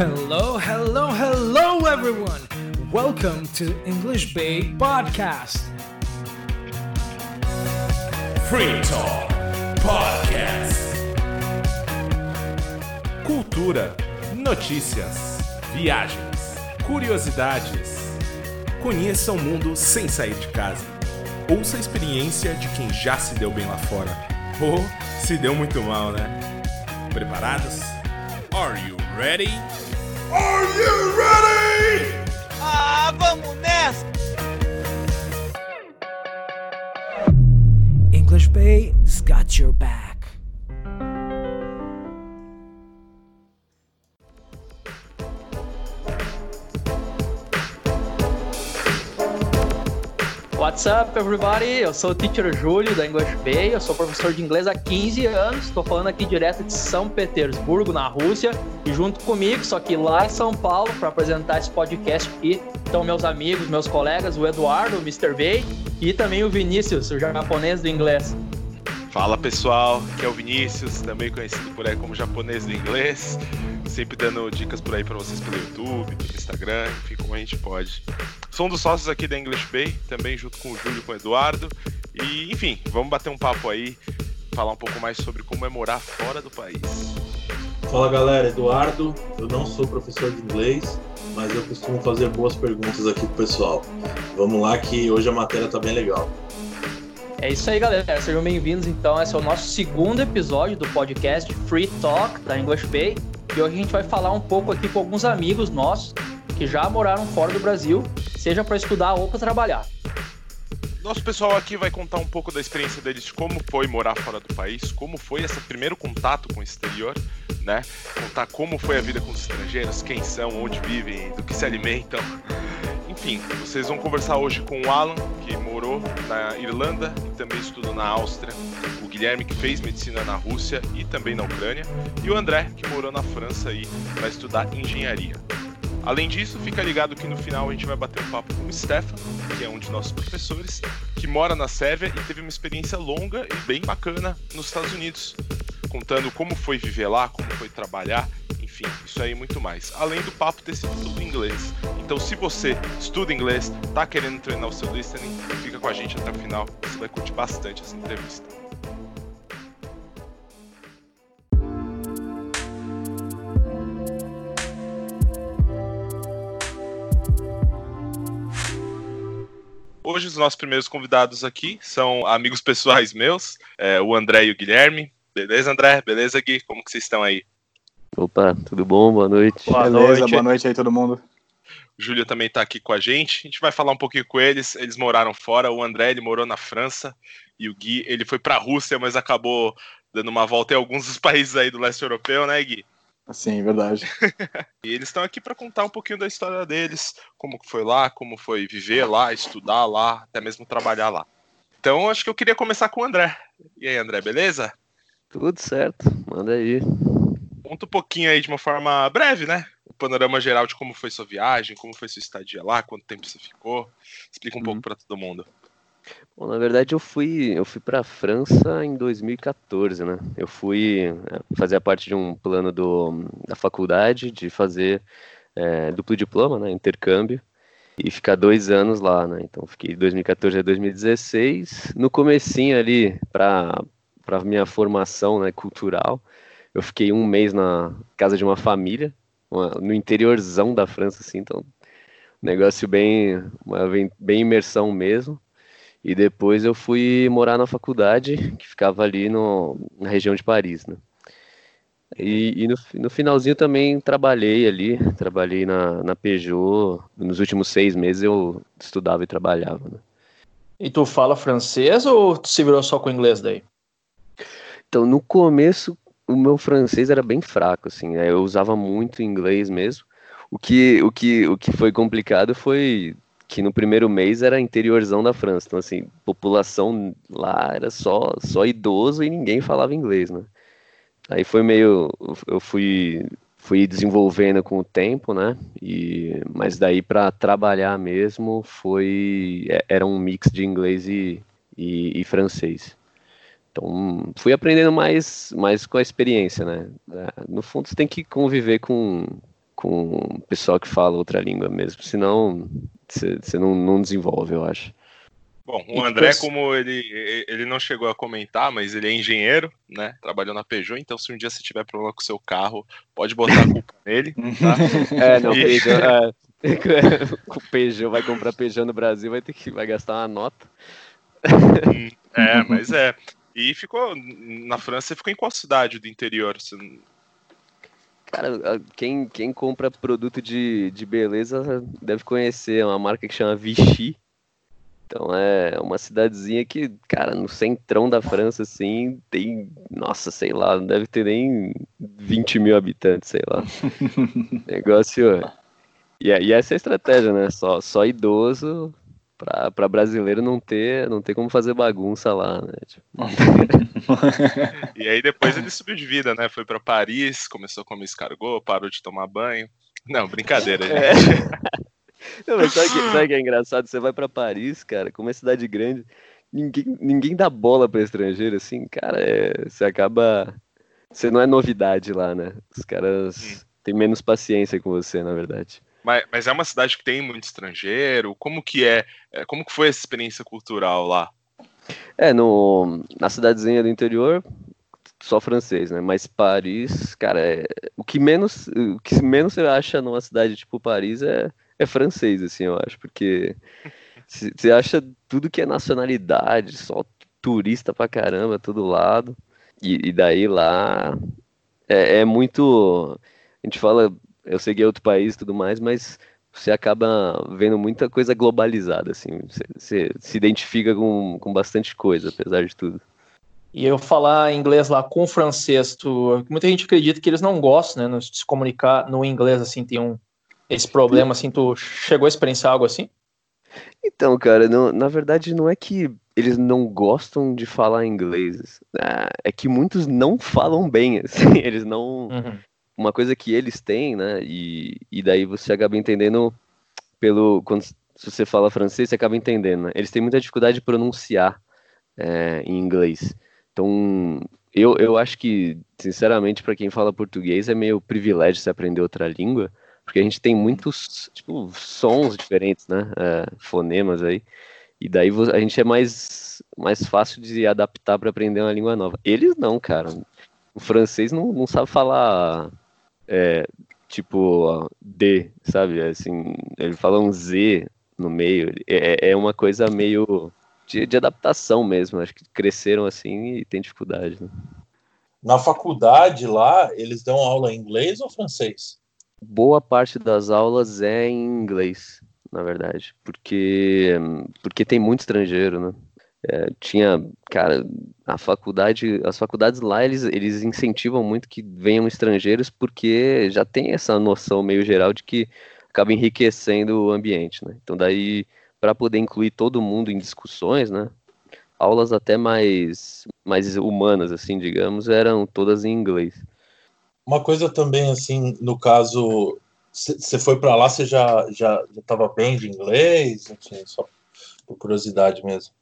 Hello, hello, hello, everyone. Welcome to English Bay Podcast. Free Talk Podcast. Cultura, notícias, viagens, curiosidades. Conheça o mundo sem sair de casa. Ouça a experiência de quem já se deu bem lá fora. Ou se deu muito mal, né? Preparados? Are you ready? Are you ready? Ah, vamos nessa! English Bay's got your back. What's up, everybody? Eu sou o Teacher Júlio da English Bay, eu sou professor de inglês há 15 anos, estou falando aqui direto de São Petersburgo, na Rússia, e junto comigo, só que lá em São Paulo, para apresentar esse podcast aqui, estão meus amigos, meus colegas, o Eduardo, o Mr. Bay, e também o Vinícius, o japonês do inglês. Fala pessoal, aqui é o Vinícius, também conhecido por aí como japonês do inglês, sempre dando dicas por aí para vocês pelo YouTube, pelo Instagram, enfim, como a gente pode. Sou um dos sócios aqui da English Bay, também junto com o Júlio com o Eduardo, e enfim, vamos bater um papo aí, falar um pouco mais sobre como é morar fora do país. Fala galera, Eduardo. Eu não sou professor de inglês, mas eu costumo fazer boas perguntas aqui pro pessoal. Vamos lá que hoje a matéria tá bem legal. É isso aí, galera. Sejam bem-vindos, então. Esse é o nosso segundo episódio do podcast Free Talk da English Bay. E hoje a gente vai falar um pouco aqui com alguns amigos nossos que já moraram fora do Brasil, seja para estudar ou para trabalhar. Nosso pessoal aqui vai contar um pouco da experiência deles de como foi morar fora do país, como foi esse primeiro contato com o exterior, né? Contar como foi a vida com os estrangeiros, quem são, onde vivem, do que se alimentam. Enfim, vocês vão conversar hoje com o Alan, que morou na Irlanda e também estudou na Áustria, o Guilherme, que fez medicina na Rússia e também na Ucrânia, e o André, que morou na França e vai estudar engenharia. Além disso, fica ligado que no final a gente vai bater um papo com o Stefan, que é um de nossos professores, que mora na Sérvia e teve uma experiência longa e bem bacana nos Estados Unidos, contando como foi viver lá, como foi trabalhar, enfim, isso aí e muito mais. Além do papo ter sido tudo em inglês. Então, se você estuda inglês, tá querendo treinar o seu listening, fica com a gente até o final, você vai curtir bastante essa entrevista. Hoje os nossos primeiros convidados aqui são amigos pessoais meus, é, o André e o Guilherme. Beleza, André? Beleza, Gui? Como que vocês estão aí? Opa, tudo bom? Boa noite. Boa Beleza, noite. boa noite aí todo mundo. O Júlio também está aqui com a gente. A gente vai falar um pouquinho com eles. Eles moraram fora. O André ele morou na França e o Gui ele foi para a Rússia, mas acabou dando uma volta em alguns dos países aí do leste europeu, né, Gui? Sim, verdade. e eles estão aqui para contar um pouquinho da história deles, como foi lá, como foi viver lá, estudar lá, até mesmo trabalhar lá. Então, acho que eu queria começar com o André. E aí, André, beleza? Tudo certo, manda aí. Conta um pouquinho aí de uma forma breve, né? O panorama geral de como foi sua viagem, como foi sua estadia lá, quanto tempo você ficou. Explica um uhum. pouco para todo mundo. Bom, na verdade eu fui eu fui para a França em 2014, né? Eu fui é, fazer parte de um plano do, da faculdade de fazer é, duplo diploma, né? Intercâmbio e ficar dois anos lá, né? Então fiquei de 2014 a 2016. No comecinho ali para para minha formação, né, cultural, eu fiquei um mês na casa de uma família, uma, no interiorzão da França, assim, então negócio bem, uma, bem imersão mesmo. E depois eu fui morar na faculdade, que ficava ali no, na região de Paris, né? E, e no, no, finalzinho também trabalhei ali, trabalhei na, na Peugeot. Nos últimos seis meses eu estudava e trabalhava, né? E tu fala francês ou tu se virou só com inglês daí? Então, no começo, o meu francês era bem fraco, assim, né? eu usava muito inglês mesmo. O que, o que, o que foi complicado foi que no primeiro mês era interiorzão da França. Então, assim, população lá era só, só idoso e ninguém falava inglês, né? Aí foi meio. Eu fui, fui desenvolvendo com o tempo, né? E, mas daí para trabalhar mesmo foi. É, era um mix de inglês e, e, e francês. Então, fui aprendendo mais, mais com a experiência, né? É, no fundo, você tem que conviver com, com o pessoal que fala outra língua mesmo. Senão, você não, não desenvolve, eu acho. Bom, o André, como ele, ele não chegou a comentar, mas ele é engenheiro, né? Trabalhou na Peugeot, então se um dia você tiver problema com o seu carro, pode botar a culpa nele, tá? É, não, e... Peugeot, é, o Peugeot vai comprar Peugeot no Brasil, vai ter que vai gastar uma nota. Hum, é, mas é. E ficou na França, você ficou em qual cidade do interior? Você... Cara, quem, quem compra produto de, de beleza deve conhecer uma marca que chama Vichy. Então é uma cidadezinha que, cara, no centrão da França, assim, tem, nossa, sei lá, não deve ter nem 20 mil habitantes, sei lá. Negócio. E, e essa é a estratégia, né? Só, só idoso para brasileiro não ter, não ter como fazer bagunça lá, né? Tipo... e aí depois ele subiu de vida, né? Foi para Paris, começou a comer escargot, parou de tomar banho. Não, brincadeira, é. gente. Não, mas sabe que, sabe que é engraçado? Você vai para Paris, cara, como é cidade grande, ninguém, ninguém dá bola para estrangeiro, assim, cara, é, você acaba. Você não é novidade lá, né? Os caras hum. têm menos paciência com você, na verdade. Mas, mas é uma cidade que tem muito estrangeiro. Como que é? é como que foi essa experiência cultural lá? É, no, na cidadezinha do interior, só francês, né? Mas Paris, cara, é, o que menos o que menos você acha numa cidade tipo Paris é, é francês, assim, eu acho, porque você acha tudo que é nacionalidade, só turista pra caramba, todo lado. E, e daí lá é, é muito. A gente fala eu sei que é outro país e tudo mais, mas você acaba vendo muita coisa globalizada, assim. Você, você, se identifica com, com bastante coisa, apesar de tudo. E eu falar inglês lá com francês, tu, muita gente acredita que eles não gostam, né, de se comunicar no inglês, assim, tem um, esse problema, assim, tu chegou a experienciar algo assim? Então, cara, não, na verdade não é que eles não gostam de falar inglês, né, é que muitos não falam bem, assim, eles não, uhum uma coisa que eles têm, né? E, e daí você acaba entendendo pelo. Quando se você fala francês, você acaba entendendo, né? Eles têm muita dificuldade de pronunciar é, em inglês. Então, eu, eu acho que, sinceramente, para quem fala português, é meio privilégio você aprender outra língua, porque a gente tem muitos, tipo, sons diferentes, né? É, fonemas aí. E daí a gente é mais, mais fácil de adaptar para aprender uma língua nova. Eles não, cara. O francês não, não sabe falar é, tipo D, sabe? Assim, ele fala um Z no meio. É, é uma coisa meio de, de, adaptação mesmo. Acho que cresceram assim e tem dificuldade. Né? Na faculdade lá, eles dão aula em inglês ou francês? Boa parte das aulas é em inglês, na verdade, porque porque tem muito estrangeiro, né? É, tinha, cara, a faculdade, as faculdades lá, eles, eles incentivam muito que venham estrangeiros porque já tem essa noção meio geral de que acaba enriquecendo o ambiente, né? Então daí, para poder incluir todo mundo em discussões, né? Aulas até mais, mais humanas, assim, digamos, eram todas em inglês. Uma coisa também, assim, no caso, você foi para lá, você já já estava bem de inglês, assim, só por curiosidade mesmo.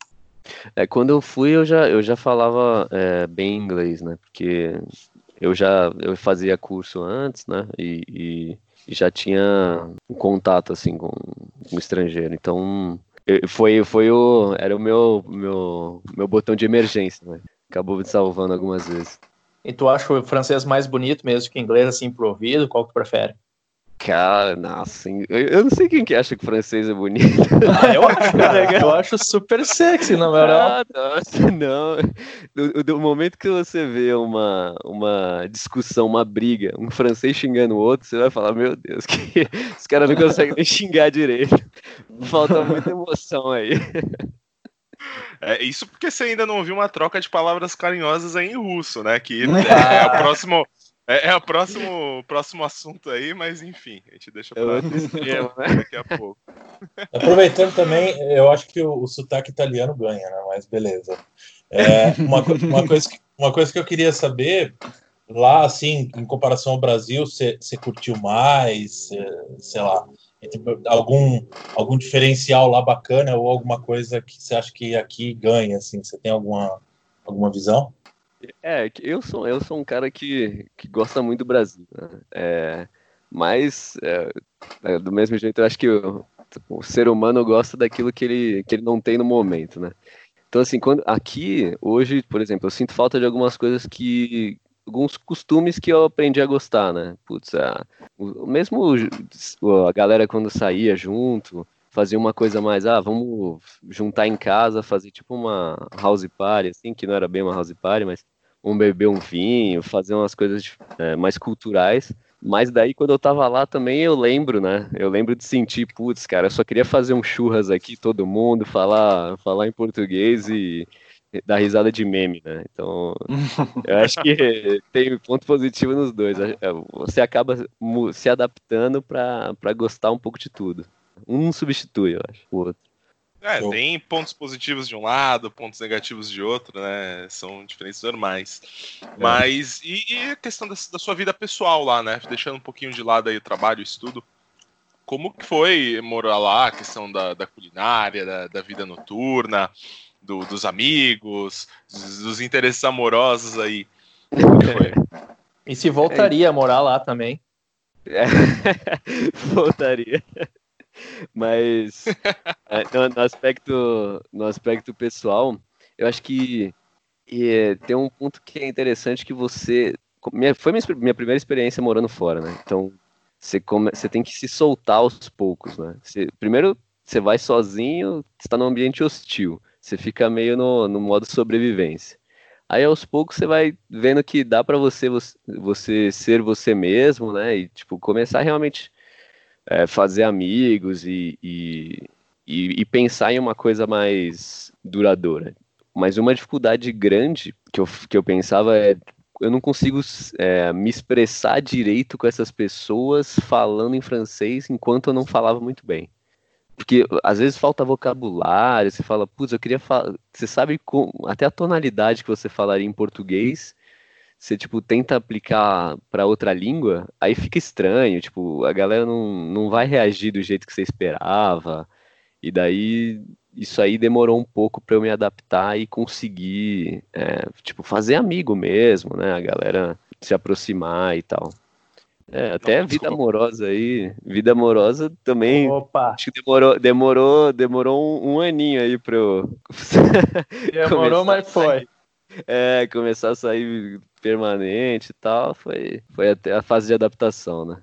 É, quando eu fui, eu já, eu já falava é, bem inglês, né? Porque eu já eu fazia curso antes, né? E, e, já tinha um contato, assim, com, com o estrangeiro. Então, foi, foi o... Era o meu, meu, meu botão de emergência, né? Acabou me salvando algumas vezes. E tu acha o francês mais bonito mesmo que inglês, assim, pro ouvido? Qual que tu prefere? Cara, nossa, eu não sei quem que acha que o francês é bonito. Ah, eu acho, cara, eu acho super sexy, na verdade. Ah, nossa, não. Do, do, momento que você vê uma, uma discussão, uma briga, um francês xingando o outro, você vai falar, meu Deus, que os caras não conseguem nem xingar direito. Falta muita emoção aí. É, isso porque você ainda não ouviu uma troca de palavras carinhosas aí em russo, né? Que é, é o próximo é, é o próximo, próximo assunto aí, mas enfim, a gente deixa para né? daqui a pouco. Aproveitando também, eu acho que o, o sotaque italiano ganha, né? Mas beleza. É, uma, uma, coisa que, uma coisa que eu queria saber, lá, assim, em comparação ao Brasil, você curtiu mais, sei lá, algum, algum diferencial lá bacana ou alguma coisa que você acha que aqui ganha, assim, você tem alguma, alguma visão? É, eu sou, eu sou um cara que, que gosta muito do Brasil. Né? É, Mas, é, é, do mesmo jeito, eu acho que o, o, ser humano gosta daquilo que ele, que ele não tem no momento, né? Então, assim, quando, aqui, hoje, por exemplo, eu sinto falta de algumas coisas que. alguns costumes que eu aprendi a gostar, né? Putz, a, o, mesmo a galera quando saía junto, fazia uma coisa mais, ah, vamos juntar em casa, fazer tipo uma house party, assim, que não era bem uma house party, mas um beber um vinho, fazer umas coisas é, mais culturais. Mas daí, quando eu tava lá também, eu lembro, né? Eu lembro de sentir, putz, cara, eu só queria fazer um churras aqui, todo mundo, falar, falar em português e dar risada de meme, né? Então, eu acho que tem ponto positivo nos dois. É, você acaba se adaptando para gostar um pouco de tudo. Um substitui, eu acho, o outro. É, tem pontos positivos de um lado, pontos negativos de outro, né? São diferentes normais. É. Mas, e, e, a questão da, da, sua vida pessoal lá, né? Deixando um pouquinho de lado aí o trabalho, o estudo. Como que foi morar lá, a questão da, da culinária, da, da, vida noturna, do, dos amigos, dos, dos, interesses amorosos aí? Como que foi? E se voltaria a morar lá também? É. voltaria. Mas é, no, no, aspecto, no aspecto pessoal, eu acho que tem um ponto que é interessante que você. Minha, foi minha, minha primeira experiência morando fora, né? Então você, come, você tem que se soltar aos poucos, né? Você, primeiro você vai sozinho, está num ambiente hostil. Você fica meio no, no modo sobrevivência. Aí aos poucos você vai vendo que dá para você, você, você ser você mesmo, né? E tipo começar realmente é, fazer amigos e, e, e, e, pensar em uma coisa mais duradoura. Mas uma dificuldade grande que eu, que eu pensava é eu não consigo é, me expressar direito com essas pessoas falando em francês enquanto eu não falava muito bem. Porque às vezes falta vocabulário, você fala, putz, eu queria falar. Você sabe com, até a tonalidade que você falaria em português, você tipo tenta aplicar para outra língua, aí fica estranho, tipo, a galera não, não vai reagir do jeito que você esperava. E daí isso aí demorou um pouco para eu me adaptar e conseguir, é, tipo, fazer amigo mesmo, né? A galera se aproximar e tal. É, até não, vida amorosa aí, vida amorosa também. Opa. Acho que demorou, demorou, demorou um, um aninho aí para eu. Demorou, mas foi. É, começar a sair permanente e tal, foi, foi até a fase de adaptação, né?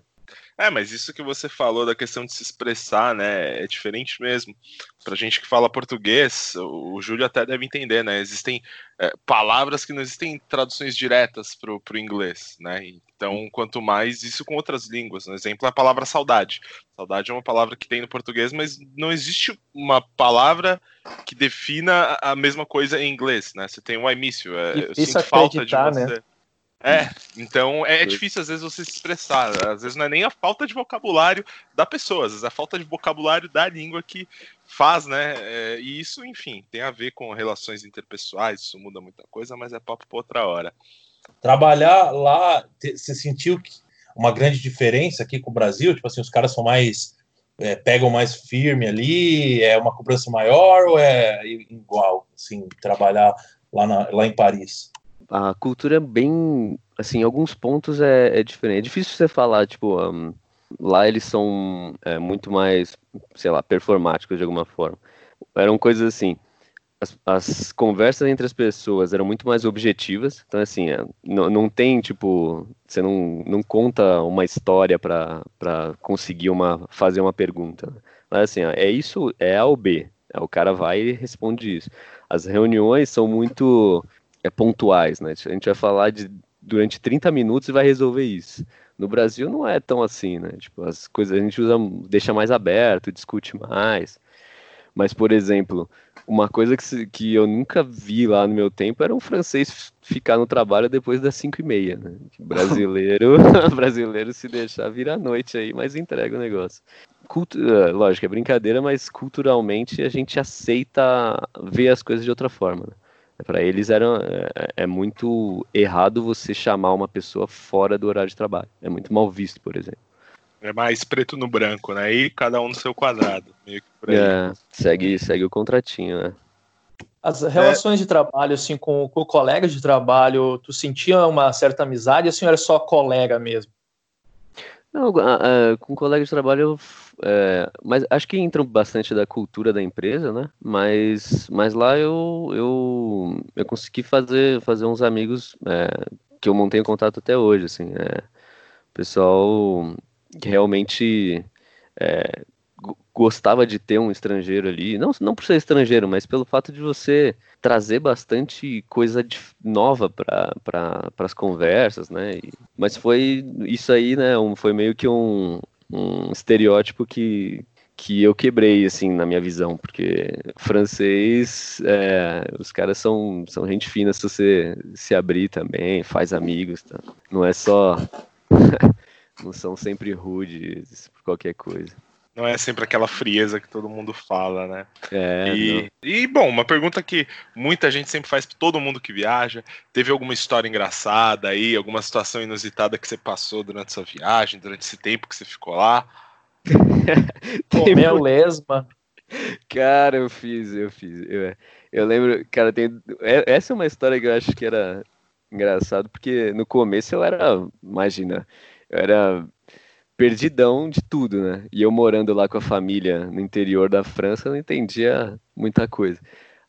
É, mas isso que você falou da questão de se expressar, né, é diferente mesmo. Pra gente que fala português, o, Júlio até deve entender, né, existem é, palavras que não existem traduções diretas pro, pro inglês, né, então quanto mais isso com outras línguas. Um exemplo é a palavra saudade. Saudade é uma palavra que tem no português, mas não existe uma palavra que defina a mesma coisa em inglês, né, você tem o I miss you, é, eu sinto falta de você... Né? É, então é difícil às vezes você se expressar. Às vezes não é nem a falta de vocabulário da pessoa, às vezes é a falta de vocabulário da língua que faz, né? É, e isso, enfim, tem a ver com relações interpessoais, isso muda muita coisa, mas é papo para outra hora. Trabalhar lá, você sentiu uma grande diferença aqui com o Brasil? Tipo assim, os caras são mais. É, pegam mais firme ali? É uma cobrança maior ou é igual, assim, trabalhar lá, na, lá em Paris? A cultura é bem, assim, em alguns pontos é, é diferente. É difícil você falar, tipo, um, lá eles são é, muito mais, sei lá, performáticos de alguma forma. Eram coisas assim, as, as, conversas entre as pessoas eram muito mais objetivas, então assim, é, não, não tem, tipo, você não, não conta uma história para conseguir uma, fazer uma pergunta. Mas assim, ó, é isso, é A ou B. O cara vai e responde isso. As reuniões são muito é, pontuais, né? A gente vai falar de durante 30 minutos e vai resolver isso. No Brasil não é tão assim, né? Tipo, as coisas a gente usa, deixa mais aberto, discute mais. Mas, por exemplo, uma coisa que, que eu nunca vi lá no meu tempo era um francês ficar no trabalho depois das 5 e meia, né? Brasileiro, brasileiro se deixar vira a noite aí, mas entrega o negócio. Cultu é, lógico, é brincadeira, mas culturalmente a gente aceita ver as coisas de outra forma. Né? Para eles era, é, é, muito errado você chamar uma pessoa fora do horário de trabalho. É muito mal visto, por exemplo. É mais preto no branco, né? E cada um no seu quadrado. Meio que por aí. É, segue, segue o contratinho, né? As relações é... de trabalho, assim, com, com colegas de trabalho, tu sentia uma certa amizade, assim, ou era só colega mesmo? Não, a- a- com colega de trabalho, eu, é, mas acho que entram bastante da cultura da empresa, né? Mas, mas lá eu, eu, eu consegui fazer, fazer uns amigos é, que eu mantenho contato até hoje, assim. É, pessoal que realmente é, go- gostava de ter um estrangeiro ali, não, não por ser estrangeiro, mas pelo fato de você trazer bastante coisa dif- nova para pra, as conversas, né? E- mas foi isso aí, né? um- foi meio que um, um estereótipo que, que eu quebrei, assim, na minha visão, porque francês, é, os caras são, são gente fina se você se abrir também, faz amigos, tá? Não é só. Não são sempre rudes por qualquer coisa. Não é sempre aquela frieza que todo mundo fala, né? É. E, e, bom, uma pergunta que muita gente sempre faz pra todo mundo que viaja. Teve alguma história engraçada aí, alguma situação inusitada que você passou durante sua viagem, durante esse tempo que você ficou lá? Tem Comeu muito- lesma. Cara, eu fiz, eu fiz. Eu, eu lembro, cara, tem, é- essa é uma história que eu acho que era engraçado, porque no começo eu era, imagina, eu era perdidão de tudo, né? E eu morando lá com a família no interior da França, não entendia muita coisa.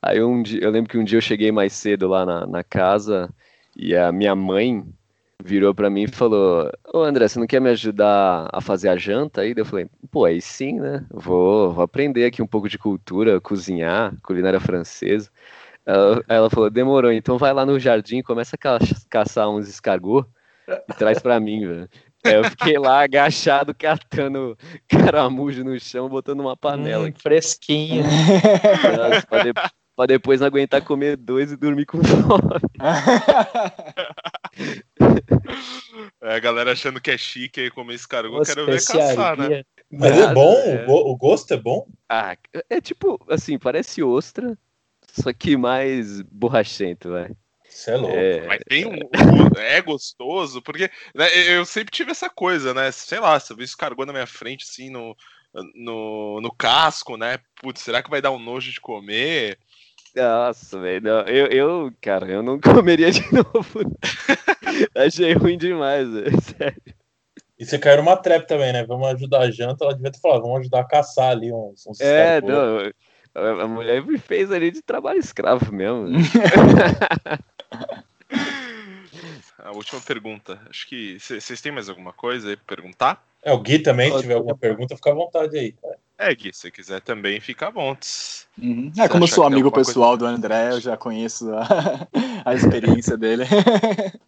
Aí um dia, eu lembro que um dia eu cheguei mais cedo lá na, na casa e a minha mãe virou pra mim e falou: Ô André, você não quer me ajudar a fazer a janta aí? Eu falei: pô, aí sim, né? Vou, vou aprender aqui um pouco de cultura, cozinhar, culinária francesa. Ela, ela falou: demorou, então vai lá no jardim, começa a ca- caçar uns escargot e traz pra mim, velho. Aí eu fiquei lá agachado, catando caramujo no chão, botando uma panela Hum, fresquinho. Nossa, pra, de- pra depois não aguentar comer dois e dormir com fome. É, a galera achando que é chique aí comer escargot, eu Uma quero ver caçar, né? Mas é bom? é. O, go- o gosto é bom? Ah, é tipo, assim, parece ostra, só que mais borrachento, vai. Você é louco. É, Mas tem um. um- É gostoso, porque né, eu sempre tive essa coisa, né? Sei lá, se eu vi escargot na minha frente, assim, no, no, no casco, né? Putz, será que vai dar um nojo de comer? nossa, velho, eu, eu, cara, eu não comeria de novo. Achei ruim demais, velho, sério. E você caiu numa trap também, né? Vamos ajudar a janta. Ela devia ter falado, vamos ajudar a caçar ali uns, uns É, não, a, a mulher me fez ali de trabalho escravo mesmo. A última pergunta. Acho que vocês têm mais alguma coisa aí pra perguntar? É, o Gui também, se tiver alguma pergunta, fica à vontade aí. cara. É, Gui, se você quiser também, fica à vontade. Uhum. É, como sou amigo pessoal do André, eu já conheço a, a experiência dele.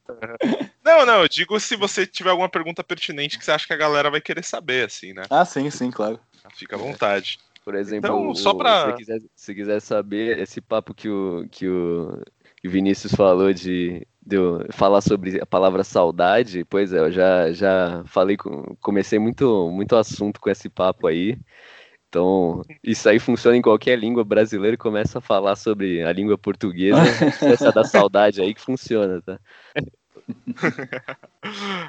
Não, não, eu digo se você tiver alguma pergunta pertinente que você acha que a galera vai querer saber, assim, né? ah, sim, sim, claro. Fica à vontade. Por exemplo, Então, só pra- se você quiser, se quiser saber esse papo que o, que o o Vinícius falou de, de falar sobre a palavra saudade, pois é, eu já, já falei, com, comecei muito, muito assunto com esse papo aí. Então, isso aí funciona em qualquer língua brasileira começa a falar sobre a língua portuguesa, essa da saudade aí que funciona, tá?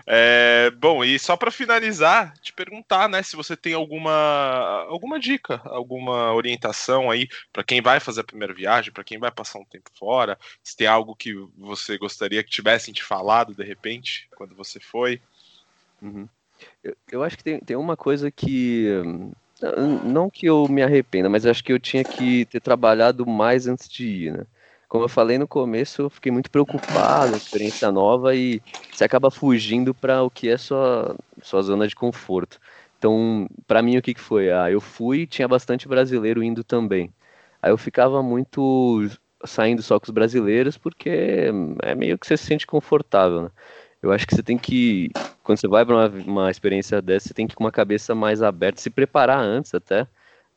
É, bom, e só pra finalizar, te perguntar, né, se você tem alguma alguma dica, alguma orientação aí pra quem vai fazer a primeira viagem, pra quem vai passar um tempo fora, se tem algo que você gostaria que tivessem te falado de repente quando você foi. Uhum. Eu, eu acho que tem, tem uma coisa que. Não que eu me arrependa, mas acho que eu tinha que ter trabalhado mais antes de ir, né? Como eu falei no começo, eu fiquei muito preocupado, experiência nova, e você acaba fugindo para o que é sua, sua zona de conforto. Então, para mim, o que, que foi? Ah, eu fui, tinha bastante brasileiro indo também. Aí eu ficava muito saindo só com os brasileiros, porque é meio que você se sente confortável, né? Eu acho que você tem que quando você vai para uma, uma experiência dessa, você tem que ir com uma cabeça mais aberta, se preparar antes até,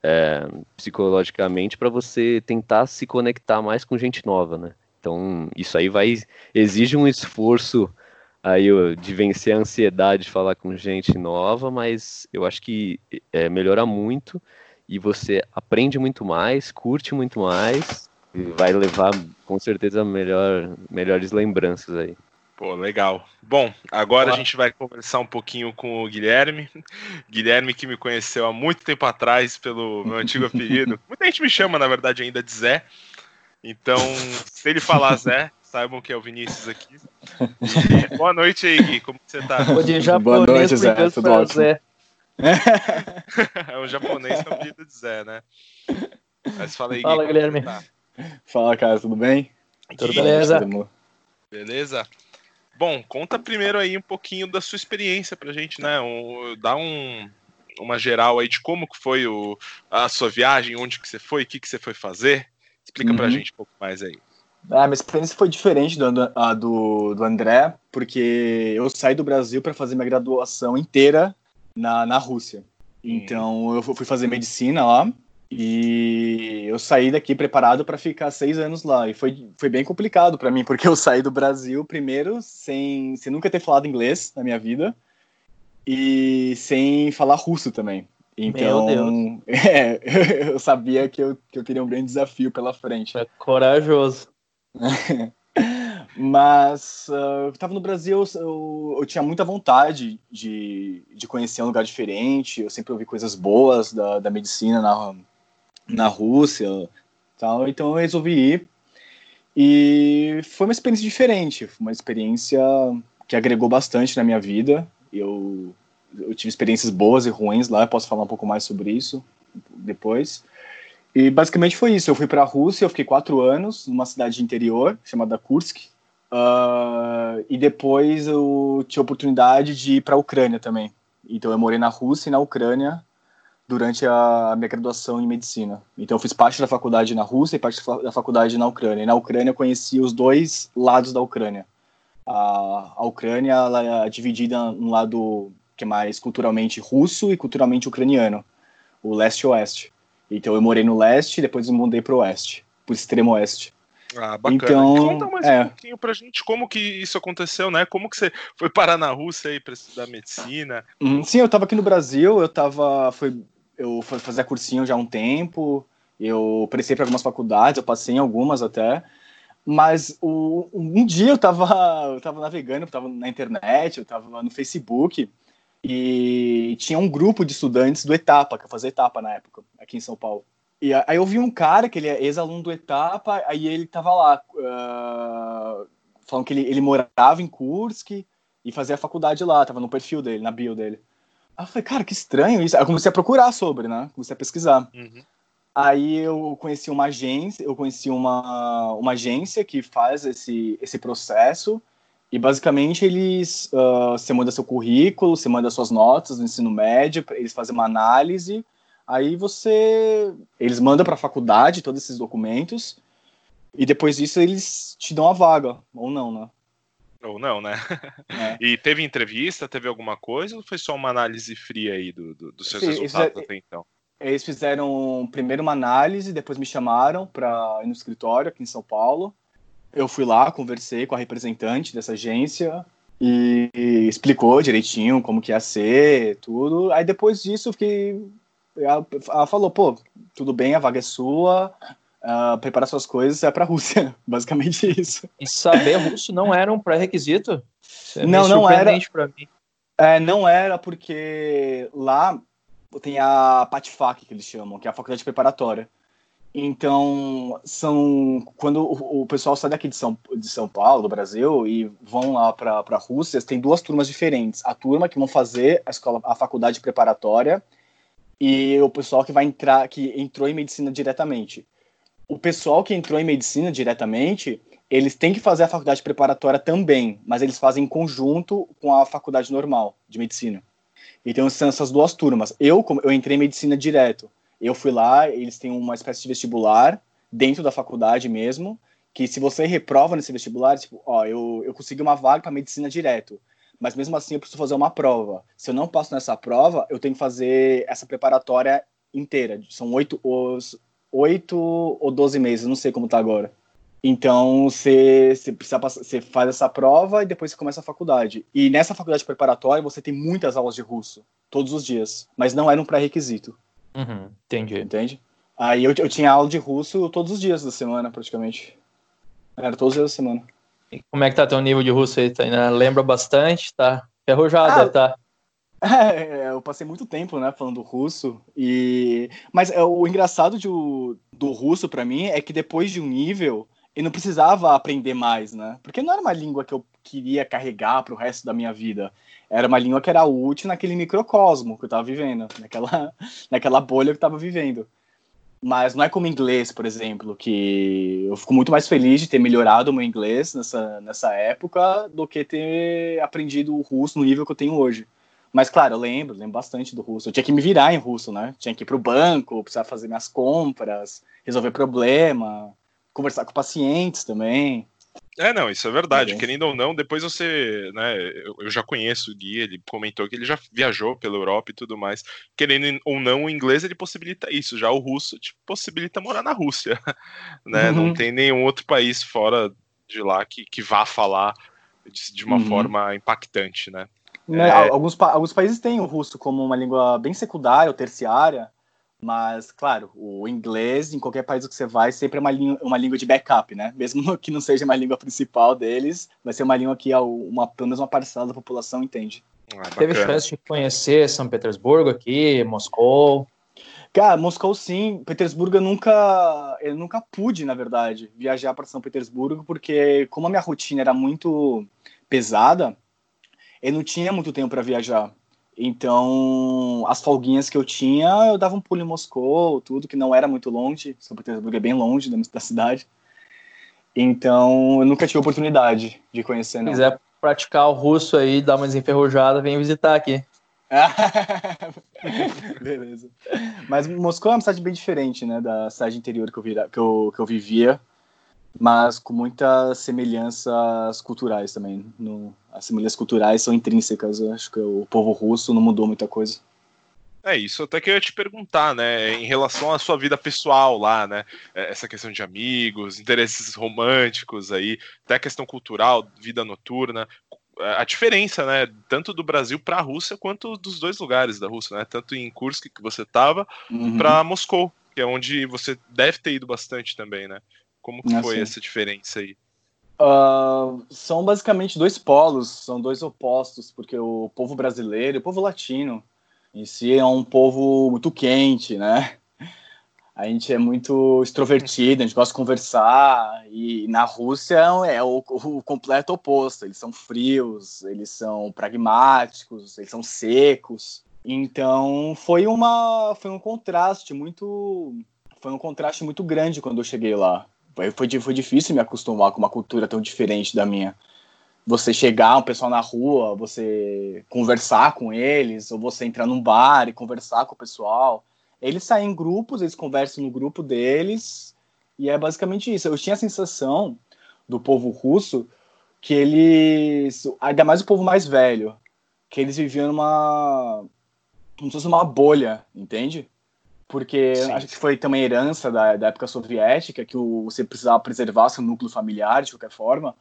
é, psicologicamente, para você tentar se conectar mais com gente nova, né? Então, isso aí vai exige um esforço aí de vencer a ansiedade de falar com gente nova, mas eu acho que é, melhora muito e você aprende muito mais, curte muito mais e vai levar com certeza melhor, melhores lembranças aí. Pô, legal. Bom, agora Olá. a gente vai conversar um pouquinho com o Guilherme. Guilherme que me conheceu há muito tempo atrás pelo meu antigo apelido. Muita gente me chama, na verdade, ainda de Zé. Então, se ele falar Zé, saibam que é o Vinícius aqui. E boa noite aí, Gui. Como você tá? Vou de japonês Boa noite, Zé. Tudo ótimo. Zé. É um japonês com apelido de Zé, né? Mas fala aí, Gui. Fala, Guilherme. tá? Fala, cara, tudo bem? Tudo Gui, beleza? Beleza? Bom, conta primeiro aí um pouquinho da sua experiência pra gente, né? Um- dá um, uma geral aí de como que foi o, a sua viagem, onde que você foi, o que que você foi fazer. Explica pra Uhum. gente um pouco mais aí. Ah, minha experiência foi diferente do, do, do André, porque eu saí do Brasil para fazer minha graduação inteira na, na Rússia. Então eu fu- fui fazer medicina lá e eu saí daqui preparado para ficar seis anos lá. E foi, foi bem complicado para mim, porque eu saí do Brasil primeiro sem, sem nunca ter falado inglês na minha vida e sem falar russo também. Então, é, eu sabia que eu, que eu teria um grande desafio pela frente. É corajoso. Mas ah, eu tava no Brasil, eu, eu tinha muita vontade de, de conhecer um lugar diferente. Eu sempre ouvi coisas boas da, da medicina na, na Rússia, tal. Então eu resolvi ir. E foi uma experiência diferente, uma experiência que agregou bastante na minha vida. Eu, eu tive experiências boas e ruins lá, posso falar um pouco mais sobre isso depois. E basicamente foi isso. Eu fui para a Rússia, eu fiquei quatro anos numa cidade interior chamada Kursk. Ah, e depois eu tive a oportunidade de ir para a Ucrânia também. Então eu morei na Rússia e na Ucrânia durante a minha graduação em medicina. Então eu fiz parte da faculdade na Rússia e parte da fa- da faculdade na Ucrânia. E na Ucrânia eu conheci os dois lados da Ucrânia. A, a Ucrânia ela é dividida num lado que é mais culturalmente russo e culturalmente ucraniano, o leste e oeste. Então eu morei no leste, depois eu mudei para o oeste, para o extremo oeste. Ah, bacana. Então, E conta mais é. um pouquinho pra gente como que isso aconteceu, né? Como que você foi parar na Rússia aí pra estudar medicina? Uhum. Sim, eu estava aqui no Brasil, eu tava, foi, eu fazer cursinho já há um tempo, eu prestei para algumas faculdades, eu passei em algumas até, mas o, um dia eu estava eu tava navegando, eu estava na internet, eu estava no Facebook, e tinha um grupo de estudantes do Etapa, que eu fazia Etapa na época, aqui em São Paulo. E a- aí eu vi um cara, que ele é ex-aluno do Etapa, aí ele tava lá, ah, falando que ele, ele morava em Kursk e fazia faculdade lá, tava no perfil dele, na bio dele. Eu falei, cara, que estranho isso. Aí eu comecei a procurar sobre, né? Comecei a pesquisar. Uhum. Aí eu conheci uma agência, eu conheci uma, uma agência que faz esse, esse processo e basicamente eles, ah, você manda seu currículo, você manda suas notas do ensino médio, eles fazem uma análise, aí você, eles mandam para a faculdade todos esses documentos e depois disso eles te dão a vaga, ou não, né? Ou não, né? É. E teve entrevista, teve alguma coisa ou foi só uma análise fria aí do, do- dos seus Sim, resultados é- até então? Eles fizeram primeiro uma análise, depois me chamaram para ir no escritório aqui em São Paulo. Eu fui lá, conversei com a representante dessa agência e, e explicou direitinho como que ia ser, tudo. Aí depois disso fiquei. Ela falou: pô, tudo bem, a vaga é sua, ah, prepara suas coisas, é pra Rússia. Basicamente isso. E saber russo não era um pré-requisito? É Não, não era. Pra mim. É, não era porque lá tem a PATFAC, que eles chamam, que é a faculdade preparatória. Então, são quando o, o pessoal sai daqui de São, de São Paulo, do Brasil, e vão lá para a Rússia, tem duas turmas diferentes. A turma que vão fazer a escola, a faculdade preparatória e o pessoal que vai entrar, que entrou em medicina diretamente. O pessoal que entrou em medicina diretamente, eles têm que fazer a faculdade preparatória também, mas eles fazem em conjunto com a faculdade normal de medicina. Então são essas duas turmas. Eu, eu entrei em medicina direto. Eu fui lá, eles têm uma espécie de vestibular dentro da faculdade mesmo, que se você reprova nesse vestibular, tipo, ó, eu, eu consegui uma vaga para medicina direto, mas mesmo assim eu preciso fazer uma prova. Se eu não passo nessa prova, eu tenho que fazer essa preparatória inteira. São oito, os, oito ou doze meses, não sei como tá agora. Então, você, você, precisa você faz essa prova e depois você começa a faculdade. E nessa faculdade preparatória, você tem muitas aulas de russo, todos os dias. Mas não era um pré-requisito, Uhum, entendi. entende? Aí eu, eu tinha aula de russo todos os dias da semana, praticamente. Era todos os dias da semana. E como é que tá teu nível de russo aí? Tá, né? Lembra bastante? Tá ferrujado, Ah, tá? É, eu passei muito tempo, né, falando russo. E mas é, o engraçado de do russo pra mim é que depois de um nível e não precisava aprender mais, né? Porque não era uma língua que eu queria carregar para o resto da minha vida. Era uma língua que era útil naquele microcosmo que eu estava vivendo, naquela, naquela bolha que eu estava vivendo. Mas não é como inglês, por exemplo, que eu fico muito mais feliz de ter melhorado o meu inglês nessa, nessa época do que ter aprendido o russo no nível que eu tenho hoje. Mas, claro, eu lembro, lembro bastante do russo. Eu tinha que me virar em russo, né? Tinha que ir para o banco, precisava fazer minhas compras, resolver problema, conversar com pacientes também. É, não, isso é verdade. Querendo ou não, depois você, né, eu, eu, já conheço o Gui, ele comentou que ele já viajou pela Europa e tudo mais. Querendo ou não, o inglês ele possibilita isso. Já o russo te possibilita morar na Rússia, né? Uhum. Não tem nenhum outro país fora de lá que, que vá falar de, de uma uhum. forma impactante, né? Né, é... Alguns, alguns países têm o russo como uma língua bem secundária ou terciária, mas, claro, o inglês, em qualquer país que você vai, sempre é uma língua, uma língua de backup, né? Mesmo que não seja uma língua principal deles, vai ser uma língua que uma, pelo menos uma parcela da população entende. Ah, Teve chance de conhecer São Petersburgo aqui, Moscou? Cara, Moscou sim. Petersburgo eu nunca, eu nunca pude, na verdade, viajar para São Petersburgo, porque como a minha rotina era muito pesada, eu não tinha muito tempo para viajar. Então, as folguinhas que eu tinha, eu dava um pulo em Moscou, tudo, que não era muito longe. São Petersburgo é bem longe da, da cidade. Então, eu nunca tive oportunidade de conhecer, não. Se quiser praticar o russo aí, dar uma desenferrujada, vem visitar aqui. Beleza. Mas Moscou é uma cidade bem diferente, né, da cidade interior que eu, vira, que eu, que eu vivia mas com muitas semelhanças culturais também. No, as semelhanças culturais são intrínsecas. Eu acho que o povo russo não mudou muita coisa. É isso, até que eu ia te perguntar, né, em relação à sua vida pessoal lá, né, é, essa questão de amigos, interesses românticos aí, até a questão cultural, vida noturna, a diferença, né, tanto do Brasil para a Rússia quanto dos dois lugares da Rússia, né, tanto em Kursk que você estava uhum. para Moscou, que é onde você deve ter ido bastante também, né? Como que ah, foi essa diferença aí? Uh, são basicamente dois polos, são dois opostos, porque o povo brasileiro, o povo latino, em si é um povo muito quente, né? A gente é muito extrovertido, a gente gosta de conversar, e na Rússia é o, o completo oposto. Eles são frios, eles são pragmáticos, eles são secos. Então foi uma foi um contraste muito foi um contraste muito grande quando eu cheguei lá foi, foi difícil me acostumar com uma cultura tão diferente da minha. Você chegar, um pessoal na rua, você conversar com eles, ou você entrar num bar e conversar com o pessoal. Eles saem em grupos, eles conversam no grupo deles, e é basicamente isso. Eu tinha a sensação do povo russo que eles, ainda mais o povo mais velho, que eles viviam numa como se fosse uma bolha, entende? Porque Sim. acho que foi também herança da, da época soviética, que o, você precisava preservar seu núcleo familiar de qualquer forma.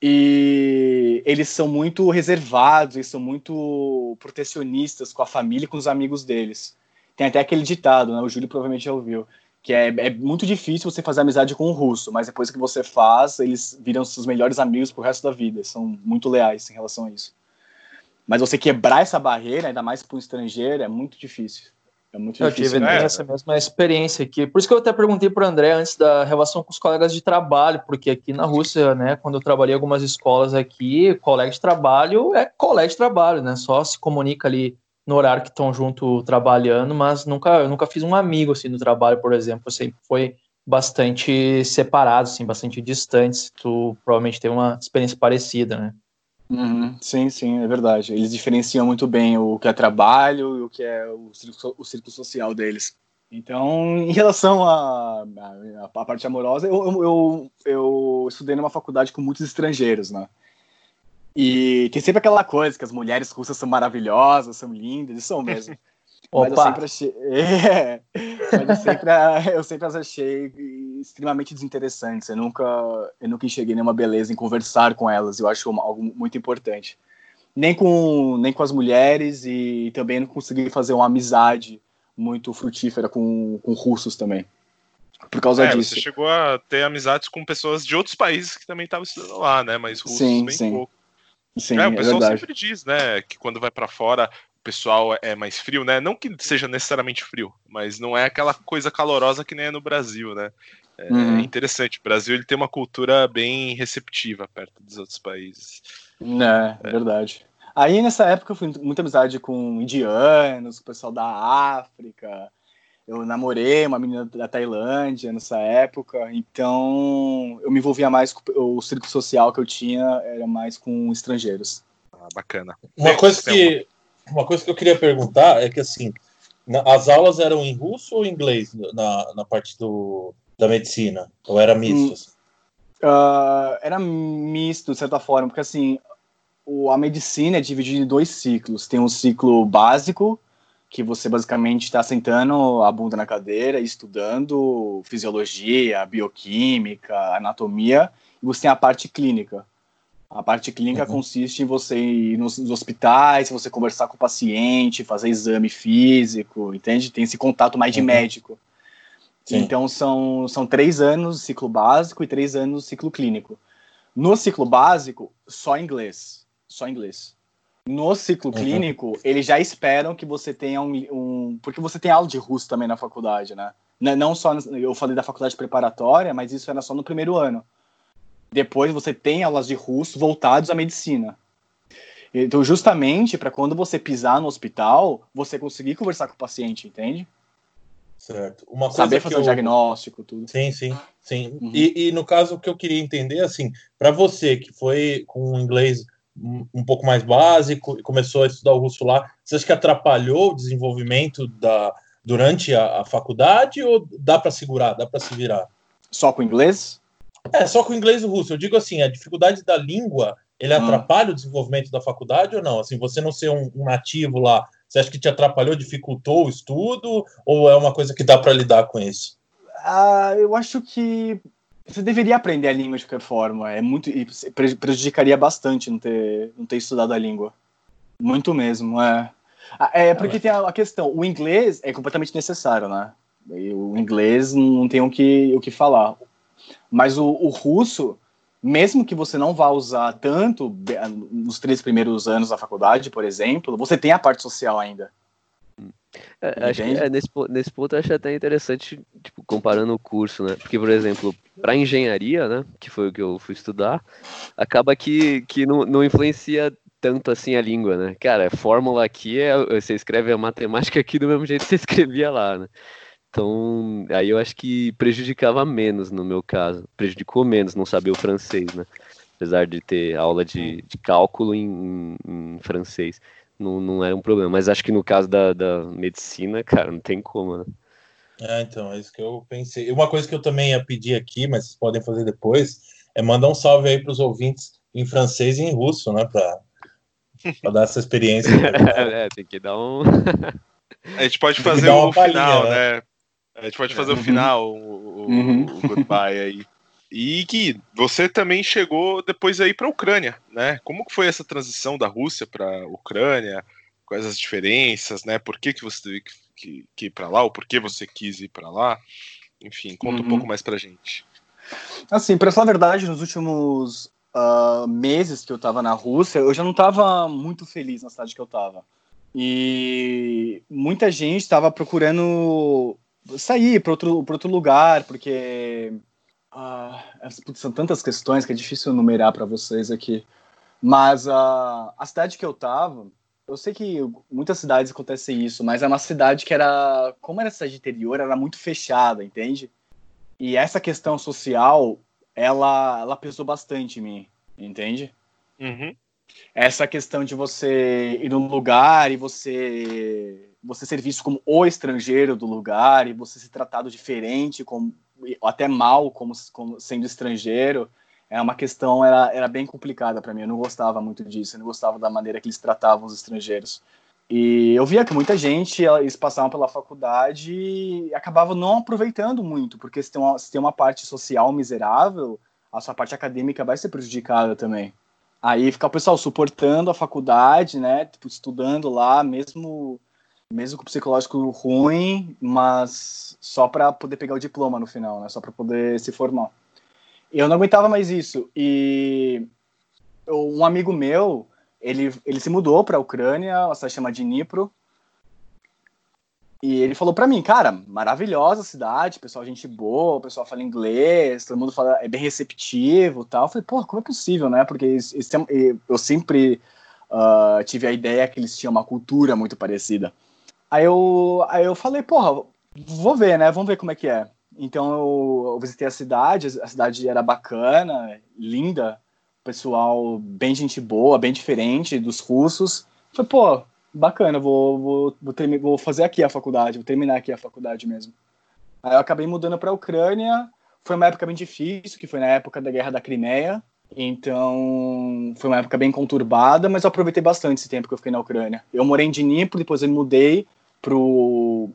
E eles são muito reservados, eles são muito protecionistas com a família e com os amigos deles. Tem até aquele ditado, né? O Júlio provavelmente já ouviu, que é, é muito difícil você fazer amizade com um russo, mas depois que você faz, eles viram seus melhores amigos pro resto da vida. São muito leais em relação a isso. Mas você quebrar essa barreira, ainda mais para um estrangeiro, é muito difícil. É muito eu difícil. tive né? essa mesma experiência aqui. Por isso que eu até perguntei para o André antes da relação com os colegas de trabalho, porque aqui na Rússia, né, quando eu trabalhei em algumas escolas aqui, colega de trabalho é colega de trabalho, né? Só se comunica ali no horário que estão junto trabalhando, mas nunca, eu nunca fiz um amigo assim no trabalho, por exemplo, sempre foi bastante separado, assim, bastante distantes. Tu provavelmente teve uma experiência parecida, né? Uhum, sim, sim, é verdade. Eles diferenciam muito bem o que é trabalho e o que é o círculo, o círculo social deles. Então, em relação à a, parte amorosa, eu, eu, eu, estudei numa faculdade com muitos estrangeiros, né? E tem sempre aquela coisa que as mulheres russas são maravilhosas, são lindas, e são mesmo. Mas eu sempre achei. É, mas eu sempre, eu sempre as achei extremamente desinteressantes. Eu nunca, eu nunca enxerguei nenhuma beleza em conversar com elas. Eu acho algo muito importante. Nem com, nem com as mulheres e também não consegui fazer uma amizade muito frutífera com, com russos também. Por causa é, disso. Você chegou a ter amizades com pessoas de outros países que também estavam estudando lá, né? Mas russos sim, bem sim. pouco. Sim, é, o é pessoal é sempre diz, né, que quando vai para fora pessoal é mais frio, né? Não que seja necessariamente frio, mas não é aquela coisa calorosa que nem é no Brasil, né? É Uhum. interessante. O Brasil ele tem uma cultura bem receptiva perto dos outros países. É, é verdade. Aí nessa época eu fui muita amizade com indianos, com o pessoal da África. Eu namorei uma menina da Tailândia nessa época, então eu me envolvia mais com o círculo social que eu tinha era mais com estrangeiros. Ah, bacana. Uma coisa que uma coisa que eu queria perguntar é que assim, na- as aulas eram em russo ou em inglês na, na parte do, da medicina? Ou era misto? Hum. assim? Ah, era misto, de certa forma, porque assim, o- a medicina é dividida em dois ciclos. Tem um ciclo básico, que você basicamente está sentando a bunda na cadeira, estudando fisiologia, bioquímica, anatomia, e você tem a parte clínica. A parte clínica Uhum. consiste em você ir nos, nos hospitais, você conversar com o paciente, fazer exame físico, entende? Tem esse contato mais de Uhum. médico. Sim. Então são, são três anos ciclo básico e três anos ciclo clínico. No ciclo básico, só inglês. Só inglês. No ciclo Uhum. clínico, eles já esperam que você tenha um, um- Porque você tem aula de russo também na faculdade, né? Não só. Eu falei da faculdade preparatória, mas isso era só no primeiro ano. Depois você tem aulas de russo voltados à medicina. Então, justamente para quando você pisar no hospital, você conseguir conversar com o paciente, entende? Certo. Uma coisa Saber que fazer eu- o diagnóstico, tudo. Sim, sim, sim. Uhum. E, e no caso o que eu queria entender assim, para você que foi com um inglês um um pouco mais básico e começou a estudar o russo lá, você acha que atrapalhou o desenvolvimento da durante a, a faculdade ou dá para segurar, dá para se virar? Só com inglês? É, só com o inglês e o russo. Eu digo assim, a dificuldade da língua, ele Hum. atrapalha o desenvolvimento da faculdade ou não? Assim, você não ser um, um nativo lá, você acha que te atrapalhou, dificultou o estudo ou é uma coisa que dá para lidar com isso? Ah, eu acho que você deveria aprender a língua de qualquer forma. É muito e pre- prejudicaria bastante não ter não ter estudado a língua. Muito mesmo, é. Ah, É porque tem a, a questão, o inglês é completamente necessário, né? E o inglês não tem o que o que falar. Mas o, o russo, mesmo que você não vá usar tanto be- nos três primeiros anos da faculdade, por exemplo, você tem a parte social ainda. É, acho que, é, nesse, nesse ponto eu acho até interessante, tipo, comparando o curso, né? Porque, por exemplo, para engenharia, né, que foi o que eu fui estudar, acaba que, que não, não influencia tanto assim a língua, né? Cara, fórmula aqui é você escreve a matemática aqui do mesmo jeito que você escrevia lá, né? Então, aí eu acho que prejudicava menos no meu caso, prejudicou menos não saber o francês, né? Apesar de ter aula de, de cálculo em, em- francês não, não era um problema. Mas acho que no caso da, da medicina, cara, não tem como, né? É, então, é isso que eu pensei. E Uma coisa que eu também ia pedir aqui, mas vocês podem fazer depois, é mandar um salve aí para os ouvintes em francês e em russo, né? Para dar essa experiência. é, tem que dar um. A gente pode fazer o final, palhinha, né? A gente pode fazer o Uhum. final, o, Uhum. o goodbye aí. E Gui, você também chegou depois aí para a Ucrânia, né? Como que foi essa transição da Rússia para a Ucrânia? Quais as diferenças, né? Por que, que você teve que, que- que ir para lá? Ou por que você quis ir para lá? Enfim, conta um Uhum. pouco mais pra gente. Assim, pra falar a verdade, nos últimos ah, meses que eu tava na Rússia, eu já não tava muito feliz na cidade que eu tava. E muita gente tava procurando sair para outro, pra outro lugar, porque. ah, são tantas questões que é difícil numerar para vocês aqui. Mas ah, a cidade que eu tava, eu sei que muitas cidades acontece isso, mas é uma cidade que era. Como era cidade interior, era muito fechada, entende? E essa questão social, ela, ela pesou bastante em mim, entende? Uhum. Essa questão de você ir num lugar e você você ser visto como o estrangeiro do lugar e você ser tratado diferente, como, até mal como, como sendo estrangeiro, é uma questão era, era bem complicada para mim. Eu não gostava muito disso, eu não gostava da maneira que eles tratavam os estrangeiros. E eu via que muita gente, eles passavam pela faculdade e acabavam não aproveitando muito, porque se tem uma, se tem uma parte social miserável, a sua parte acadêmica vai ser prejudicada também. Aí fica o pessoal suportando a faculdade, né, tipo, estudando lá, mesmo mesmo com o psicológico ruim, mas só para poder pegar o diploma no final, né, só para poder se formar. Eu não aguentava mais isso e um amigo meu ele, ele se mudou para a Ucrânia, uma cidade chamada Dnipro, e ele falou para mim, cara, maravilhosa cidade, pessoal, gente boa, o pessoal fala inglês, todo mundo fala, é bem receptivo tal. Eu falei, pô, como é possível, né? Porque eles, eles eu sempre uh, tive a ideia que eles tinham uma cultura muito parecida. Aí eu, aí eu falei, porra, vou ver, né? Vamos ver como é que é. Então eu, eu visitei a cidade, a cidade era bacana, linda, pessoal bem gente boa, bem diferente dos russos. Falei, pô, bacana, vou, vou, vou, vou fazer aqui a faculdade, vou terminar aqui a faculdade mesmo. Aí eu acabei mudando para a Ucrânia, foi uma época bem difícil, que foi na época da Guerra da Crimeia, então foi uma época bem conturbada, mas eu aproveitei bastante esse tempo que eu fiquei na Ucrânia. Eu morei em Dnipro, depois eu mudei pro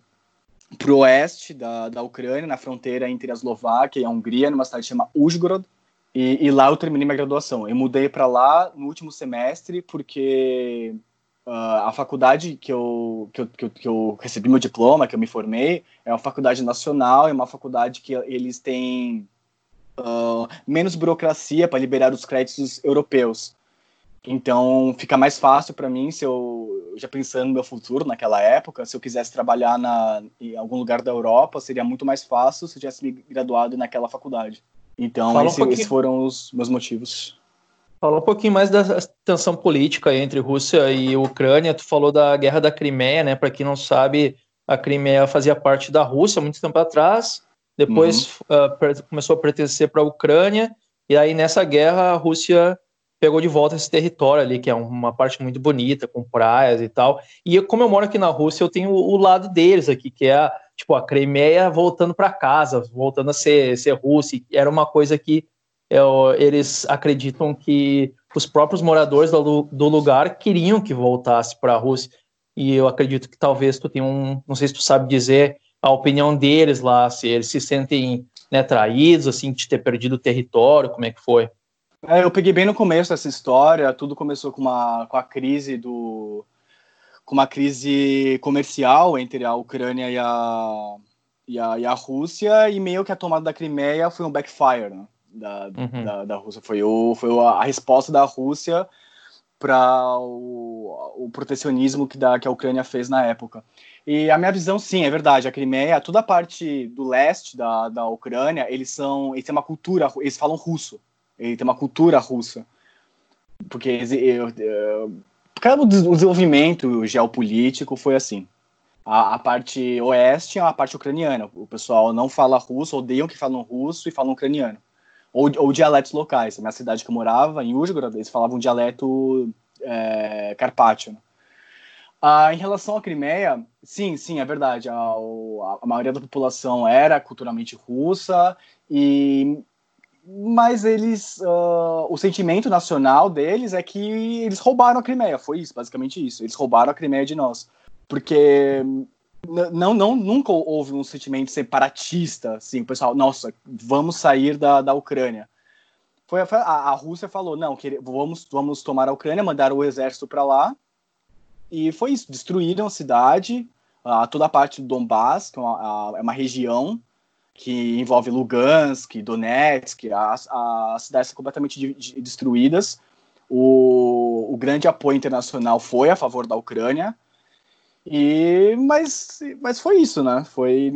pro oeste da, da Ucrânia, na fronteira entre a Eslováquia e a Hungria, numa cidade chamada Uzhgorod, e, e lá eu terminei minha graduação. Eu mudei para lá no último semestre porque Uh, a faculdade que eu, que eu, que, eu, que, eu, recebi meu diploma, que eu me formei, é uma faculdade nacional, é uma faculdade que eles têm uh, menos burocracia para liberar os créditos europeus. Então fica mais fácil para mim, se eu já pensando no meu futuro naquela época, se eu quisesse trabalhar na, em algum lugar da Europa, seria muito mais fácil se eu tivesse me graduado naquela faculdade. Então esse, um esses foram os meus motivos. Fala um pouquinho mais da tensão política entre Rússia e Ucrânia. Tu falou da Guerra da Crimeia, né? Para quem não sabe, a Crimeia fazia parte da Rússia muito tempo atrás. Depois uhum. uh, começou a pertencer para a Ucrânia. E aí nessa guerra a Rússia pegou de volta esse território ali, que é uma parte muito bonita, com praias e tal. E como eu moro aqui na Rússia, eu tenho o lado deles aqui, que é a, tipo a Crimeia voltando para casa, voltando a ser, ser Rússia. Era uma coisa que eles acreditam que os próprios moradores do, do lugar queriam que voltasse para a Rússia. E eu acredito que talvez tu tenha um, não sei se tu sabe dizer a opinião deles lá, se eles se sentem né, traídos, assim, de ter perdido o território, como é que foi? É, eu peguei bem no começo dessa história, tudo começou com, uma, com a crise do com uma crise comercial entre a Ucrânia e a, e a, e a Rússia, e meio que a tomada da Crimeia foi um backfire, né? da, uhum. da, da, Rússia. Foi, o, foi a resposta da Rússia para o, o, protecionismo que, da, que a Ucrânia fez na época. E a minha visão, sim, é verdade. A Crimeia, toda a parte do leste da, da Ucrânia, eles são, eles têm uma cultura, eles falam russo. Eles têm uma cultura russa. Porque eu, eu, o desenvolvimento geopolítico foi assim. A, a, parte oeste é a parte ucraniana. O pessoal não fala russo, odeiam que falam russo e falam ucraniano ou, ou dialetos locais. Na cidade que eu morava, em Uzhgorod, eles falavam um dialeto é, carpátio. Ah, em relação à Crimeia, sim, sim, é verdade. A, a, maioria da população era culturalmente russa, e mas eles, uh, o sentimento nacional deles é que eles roubaram a Crimeia. Foi isso, basicamente isso. Eles roubaram a Crimeia de nós, porque não, não, nunca houve um sentimento separatista, assim, pessoal, nossa, vamos sair da, da Ucrânia. Foi a, a Rússia falou, não, que, vamos, vamos tomar a Ucrânia, mandaram o exército para lá, e foi isso, destruíram a cidade, a, toda a parte do Donbass, que é uma, é uma região que envolve Lugansk, Donetsk, as, as cidades completamente de, de, destruídas. O, o grande apoio internacional foi a favor da Ucrânia, e mas, mas foi isso, né? Foi,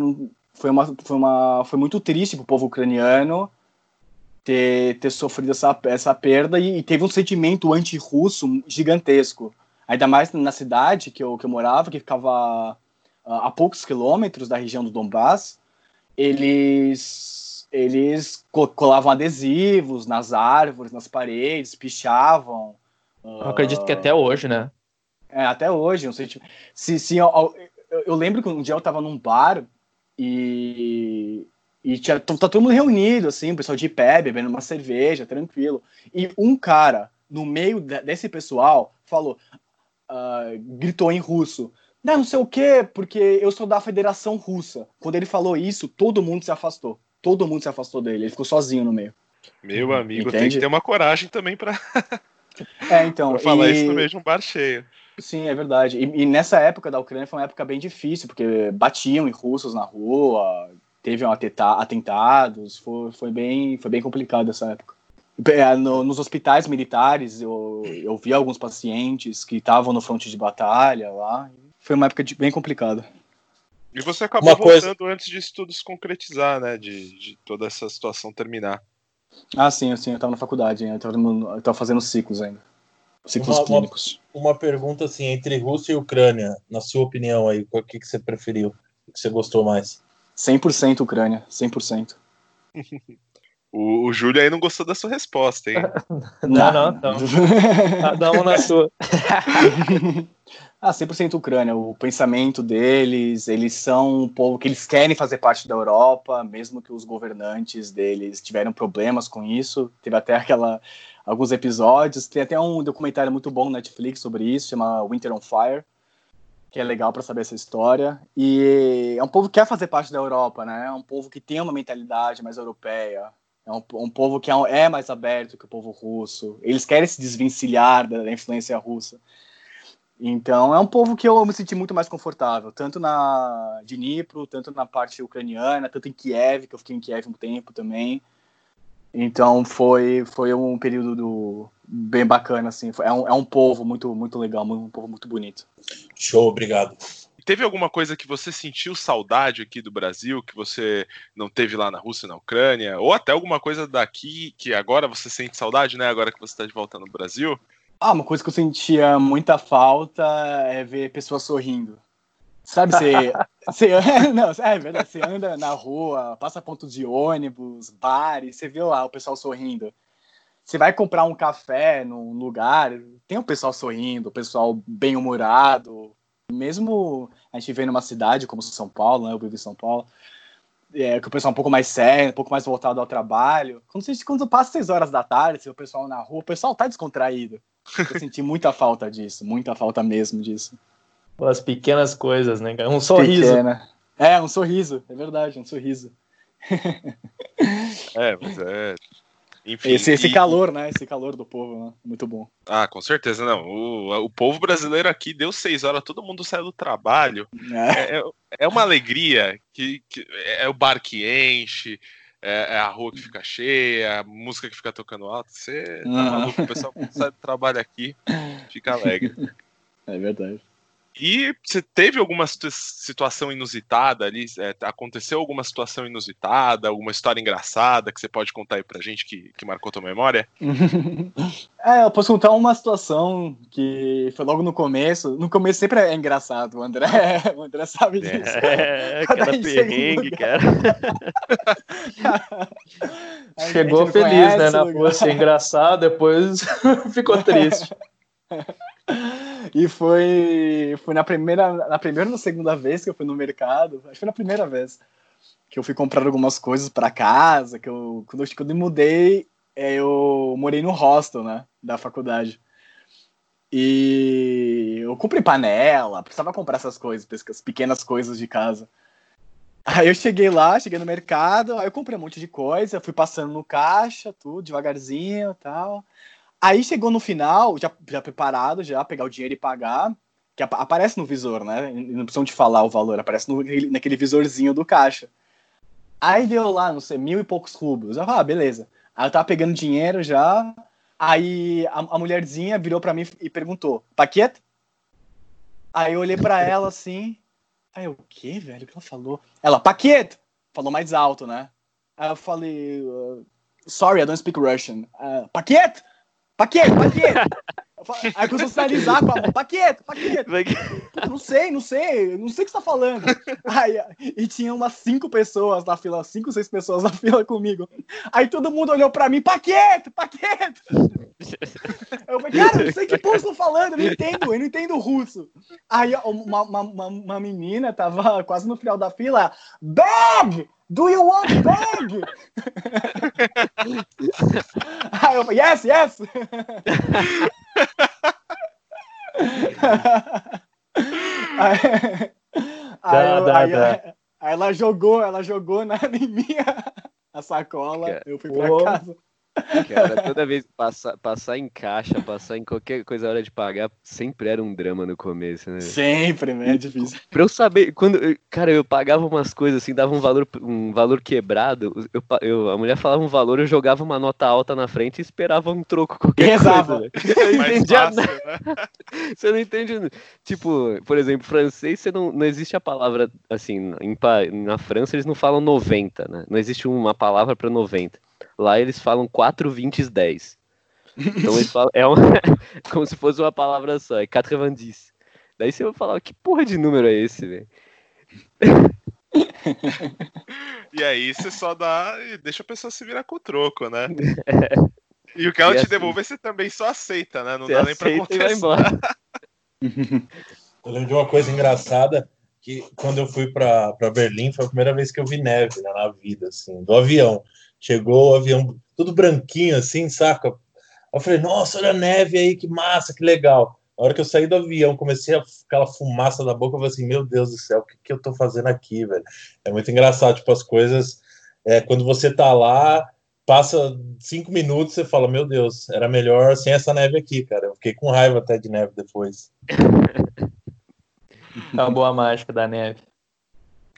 foi, uma, foi, uma, foi muito triste para o povo ucraniano ter, ter sofrido essa, essa perda e, e teve um sentimento anti-russo gigantesco. Ainda mais na cidade que eu, que eu morava, que ficava a poucos quilômetros da região do Donbass, eles, eles colavam adesivos nas árvores, nas paredes, pichavam. Eu acredito que até hoje, né? É, até hoje, não sei, tipo, se, se eu, eu, eu, lembro que um dia eu tava num bar e, e tinha, tá todo mundo reunido, assim, o pessoal de pé, bebendo uma cerveja, tranquilo. E um cara, no meio desse pessoal, falou, uh, gritou em russo, não, não sei o quê, porque eu sou da Federação Russa. Quando ele falou isso, todo mundo se afastou. Todo mundo se afastou dele, ele ficou sozinho no meio. Meu amigo, Entende? tem que ter uma coragem também para é, então, pra falar e... isso no meio de um bar cheio. Sim, é verdade. E, e, nessa época da Ucrânia foi uma época bem difícil, porque batiam em russos na rua, teve um atentados, foi, foi, bem, foi bem complicado essa época. É, no, nos hospitais militares, eu, eu vi alguns pacientes que estavam no fronte de batalha lá. Foi uma época de, bem complicada. E você acabou Uma coisa- voltando antes disso tudo se concretizar, né? De, de toda essa situação terminar. Ah, sim, sim, eu tava na faculdade, ainda, eu tava, no- eu tava fazendo ciclos ainda. Ciclos Uma- uma- clínicos. Uma pergunta assim, entre Rússia e Ucrânia, na sua opinião aí, o que, que você preferiu? O que você gostou mais? 100% Ucrânia, 100%. O, o Júlio aí não gostou da sua resposta, hein? Não, não, então. Cada um na sua. Ah, 100% Ucrânia. O pensamento deles, eles são um povo que eles querem fazer parte da Europa, mesmo que os governantes deles tiveram problemas com isso. Teve até aquela alguns episódios. Tem até um documentário muito bom no Netflix sobre isso, chama Winter on Fire, que é legal para saber essa história. E é um povo que quer fazer parte da Europa, né? É um povo que tem uma mentalidade mais europeia. É um, um povo que é, é mais aberto que o povo russo. Eles querem se desvencilhar da influência russa. Então é um povo que eu me senti muito mais confortável, tanto na Dnipro, tanto na parte ucraniana, tanto em Kiev, que eu fiquei em Kiev um tempo também. Então foi, foi um período do- bem bacana, assim. Foi- É um, é um povo muito, muito legal, um povo muito bonito. Show, obrigado. Teve alguma coisa que você sentiu saudade aqui do Brasil, que você não teve lá na Rússia, na Ucrânia? Ou até alguma coisa daqui que agora você sente saudade, né? Agora que você está de volta no Brasil? Ah, uma coisa que eu sentia muita falta é ver pessoas sorrindo. Sabe, você, você, não, é verdade, você anda na rua, passa ponto de ônibus, bares, você vê lá o pessoal sorrindo. Você vai comprar um café num lugar, tem o pessoal sorrindo, o pessoal bem-humorado. Mesmo a gente vê numa cidade como São Paulo, né, eu vivo em São Paulo, é, que o pessoal é um pouco mais sério, um pouco mais voltado ao trabalho. Quando, você, quando passa seis horas da tarde, você vê o pessoal na rua, o pessoal tá descontraído. Eu senti muita falta disso, muita falta mesmo disso. As pequenas coisas, né, cara? Um sorriso. Pequena. É, um sorriso, é verdade, um sorriso. É, mas é. Enfim. Esse, esse e- calor, né? Esse calor do povo, né? Muito bom. Ah, com certeza, não. O, o povo brasileiro aqui deu seis horas, todo mundo saiu do trabalho. É. É, é- é uma alegria que, que é o bar que enche, é, é a rua que fica cheia, a música que fica tocando alto. Você tá Ah. maluco, o pessoal quando sai do trabalho aqui fica alegre. É verdade. E você teve alguma situ- situação inusitada ali? É, aconteceu alguma situação inusitada, alguma história engraçada que você pode contar aí pra gente que, que marcou tua memória? É, eu posso contar uma situação que foi logo no começo. No começo sempre é engraçado, o André, o André sabe disso. É, Quando a cada gente chega no perrengue, cara. Chegou feliz, né? Na rua, assim, engraçado, depois ficou triste. E foi, foi na primeira, na primeira ou na segunda vez que eu fui no mercado, acho que foi na primeira vez que eu fui comprar algumas coisas para casa, que eu quando, eu quando eu mudei, é, eu morei no hostel, né, da faculdade. E eu comprei panela, precisava comprar essas coisas, essas pequenas coisas de casa. Aí eu cheguei lá, cheguei no mercado, aí eu comprei um monte de coisa, fui passando no caixa, tudo devagarzinho, tal. Aí chegou no final, já, já preparado, já pegar o dinheiro e pagar, que apa- aparece no visor, né? Não precisam te falar o valor, aparece no, naquele visorzinho do caixa. Aí deu lá, não sei, mil e poucos rublos. Eu falei, ah, beleza. Aí eu tava pegando dinheiro já. Aí a, a mulherzinha virou pra mim e perguntou: paquete? Aí eu olhei pra ela assim. Aí o quê, velho? O que ela falou? Ela, paquete! Falou mais alto, né? Aí eu falei: uh, sorry, I don't speak Russian. Uh, paquete! Paquete, paquete! Aí começou a sinalizar com a mão: paquete, paquete! Vai que- Não sei, não sei, não sei o que você tá falando. Aí, e tinha umas cinco pessoas na fila, cinco, seis pessoas na fila comigo. Aí todo mundo olhou pra mim, paquete, paquete! Eu falei, cara, eu não sei que povo estão falando, eu não entendo, eu não entendo russo. Aí uma, uma, uma, uma menina tava quase no final da fila, bag! Do you want bag? Aí eu falei, yes, yes! aí, aí eu- aí- aí ela jogou, ela jogou na, em mim a sacola, Cara, eu fui pra casa. Cara, toda vez que passar, passar em caixa, passar em qualquer coisa hora de pagar, sempre era um drama no começo, né? Sempre, né? É difícil. Pra eu saber, quando. Cara, eu pagava umas coisas assim, dava um valor, um valor quebrado. Eu, eu- a mulher falava um valor, eu jogava uma nota alta na frente e esperava um troco qualquer Rezava. coisa. Eu não entendia nada. né? Você não entende. Tipo, por exemplo, francês, você não, não existe a palavra assim. Em, na França eles não falam 90, né? Não existe uma palavra pra 90. Lá eles falam 4, 20 10. Então eles falam. É uma, como se fosse uma palavra só, é 90. Daí você vai falar, que porra de número é esse, velho? E aí você só dá e deixa a pessoa se virar com o troco, né? E o que ela E te assim- devolver, você também só aceita, né? Não dá nem pra e contestar. embora. Eu lembro de uma coisa engraçada que quando eu fui para Berlim foi a primeira vez que eu vi neve né, na vida, assim, do avião. Chegou o avião tudo branquinho, assim, saca? Eu falei, nossa, olha a neve aí, que massa, que legal. Na hora que eu saí do avião, comecei a aquela fumaça da boca, eu falei assim, meu Deus do céu, o que, que eu tô fazendo aqui, velho? É muito engraçado, tipo, as coisas, é, quando você tá lá, passa cinco minutos, você fala, meu Deus, era melhor sem essa neve aqui, cara. Eu fiquei com raiva até de neve depois. Acabou a mágica da neve.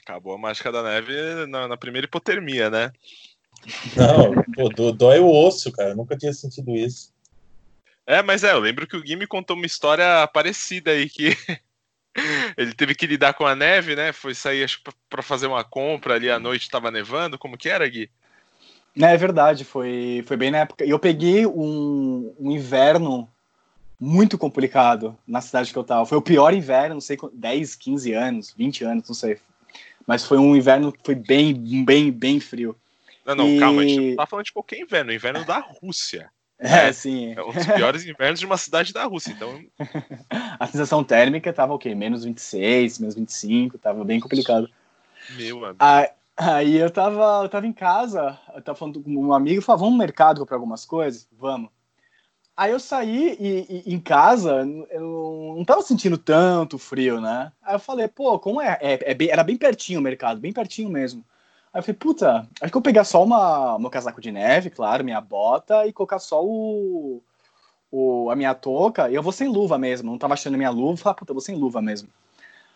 Acabou a mágica da neve na, na primeira hipotermia, né? Não, pô, do- dói o osso, cara. Eu nunca tinha sentido isso. É, mas é, eu lembro que o Gui me contou uma história parecida aí, que ele teve que lidar com a neve, né? Foi sair, acho que pra- pra fazer uma compra ali à noite, tava nevando. Como que era, Gui? Não, é verdade, foi, foi bem na época. E eu peguei um, um inverno muito complicado na cidade que eu tava. Foi o pior inverno, não sei, quant- 10, 15 anos, 20 anos, não sei. Mas foi um inverno que foi bem, bem, bem frio. Não, não, E- calma, a gente não tá falando de qualquer inverno, o inverno da Rússia. É, sim. É um dos piores invernos de uma cidade da Rússia, então A sensação térmica tava o quê? Menos 26, menos 25, tava bem complicado. Meu amigo. Aí, aí eu tava, eu tava em casa, eu tava falando com um amigo, falou, vamos no mercado comprar algumas coisas? Vamos. Aí eu saí e, e em casa eu não tava sentindo tanto frio, né? Aí eu falei, pô, como é? é, é bem- era bem pertinho o mercado, bem pertinho mesmo. Aí eu falei, puta, acho que eu vou pegar só uma, meu casaco de neve, claro, minha bota, e colocar só o, o, a minha touca, e eu vou sem luva mesmo. Não tava achando minha luva, falei, puta, eu vou sem luva mesmo.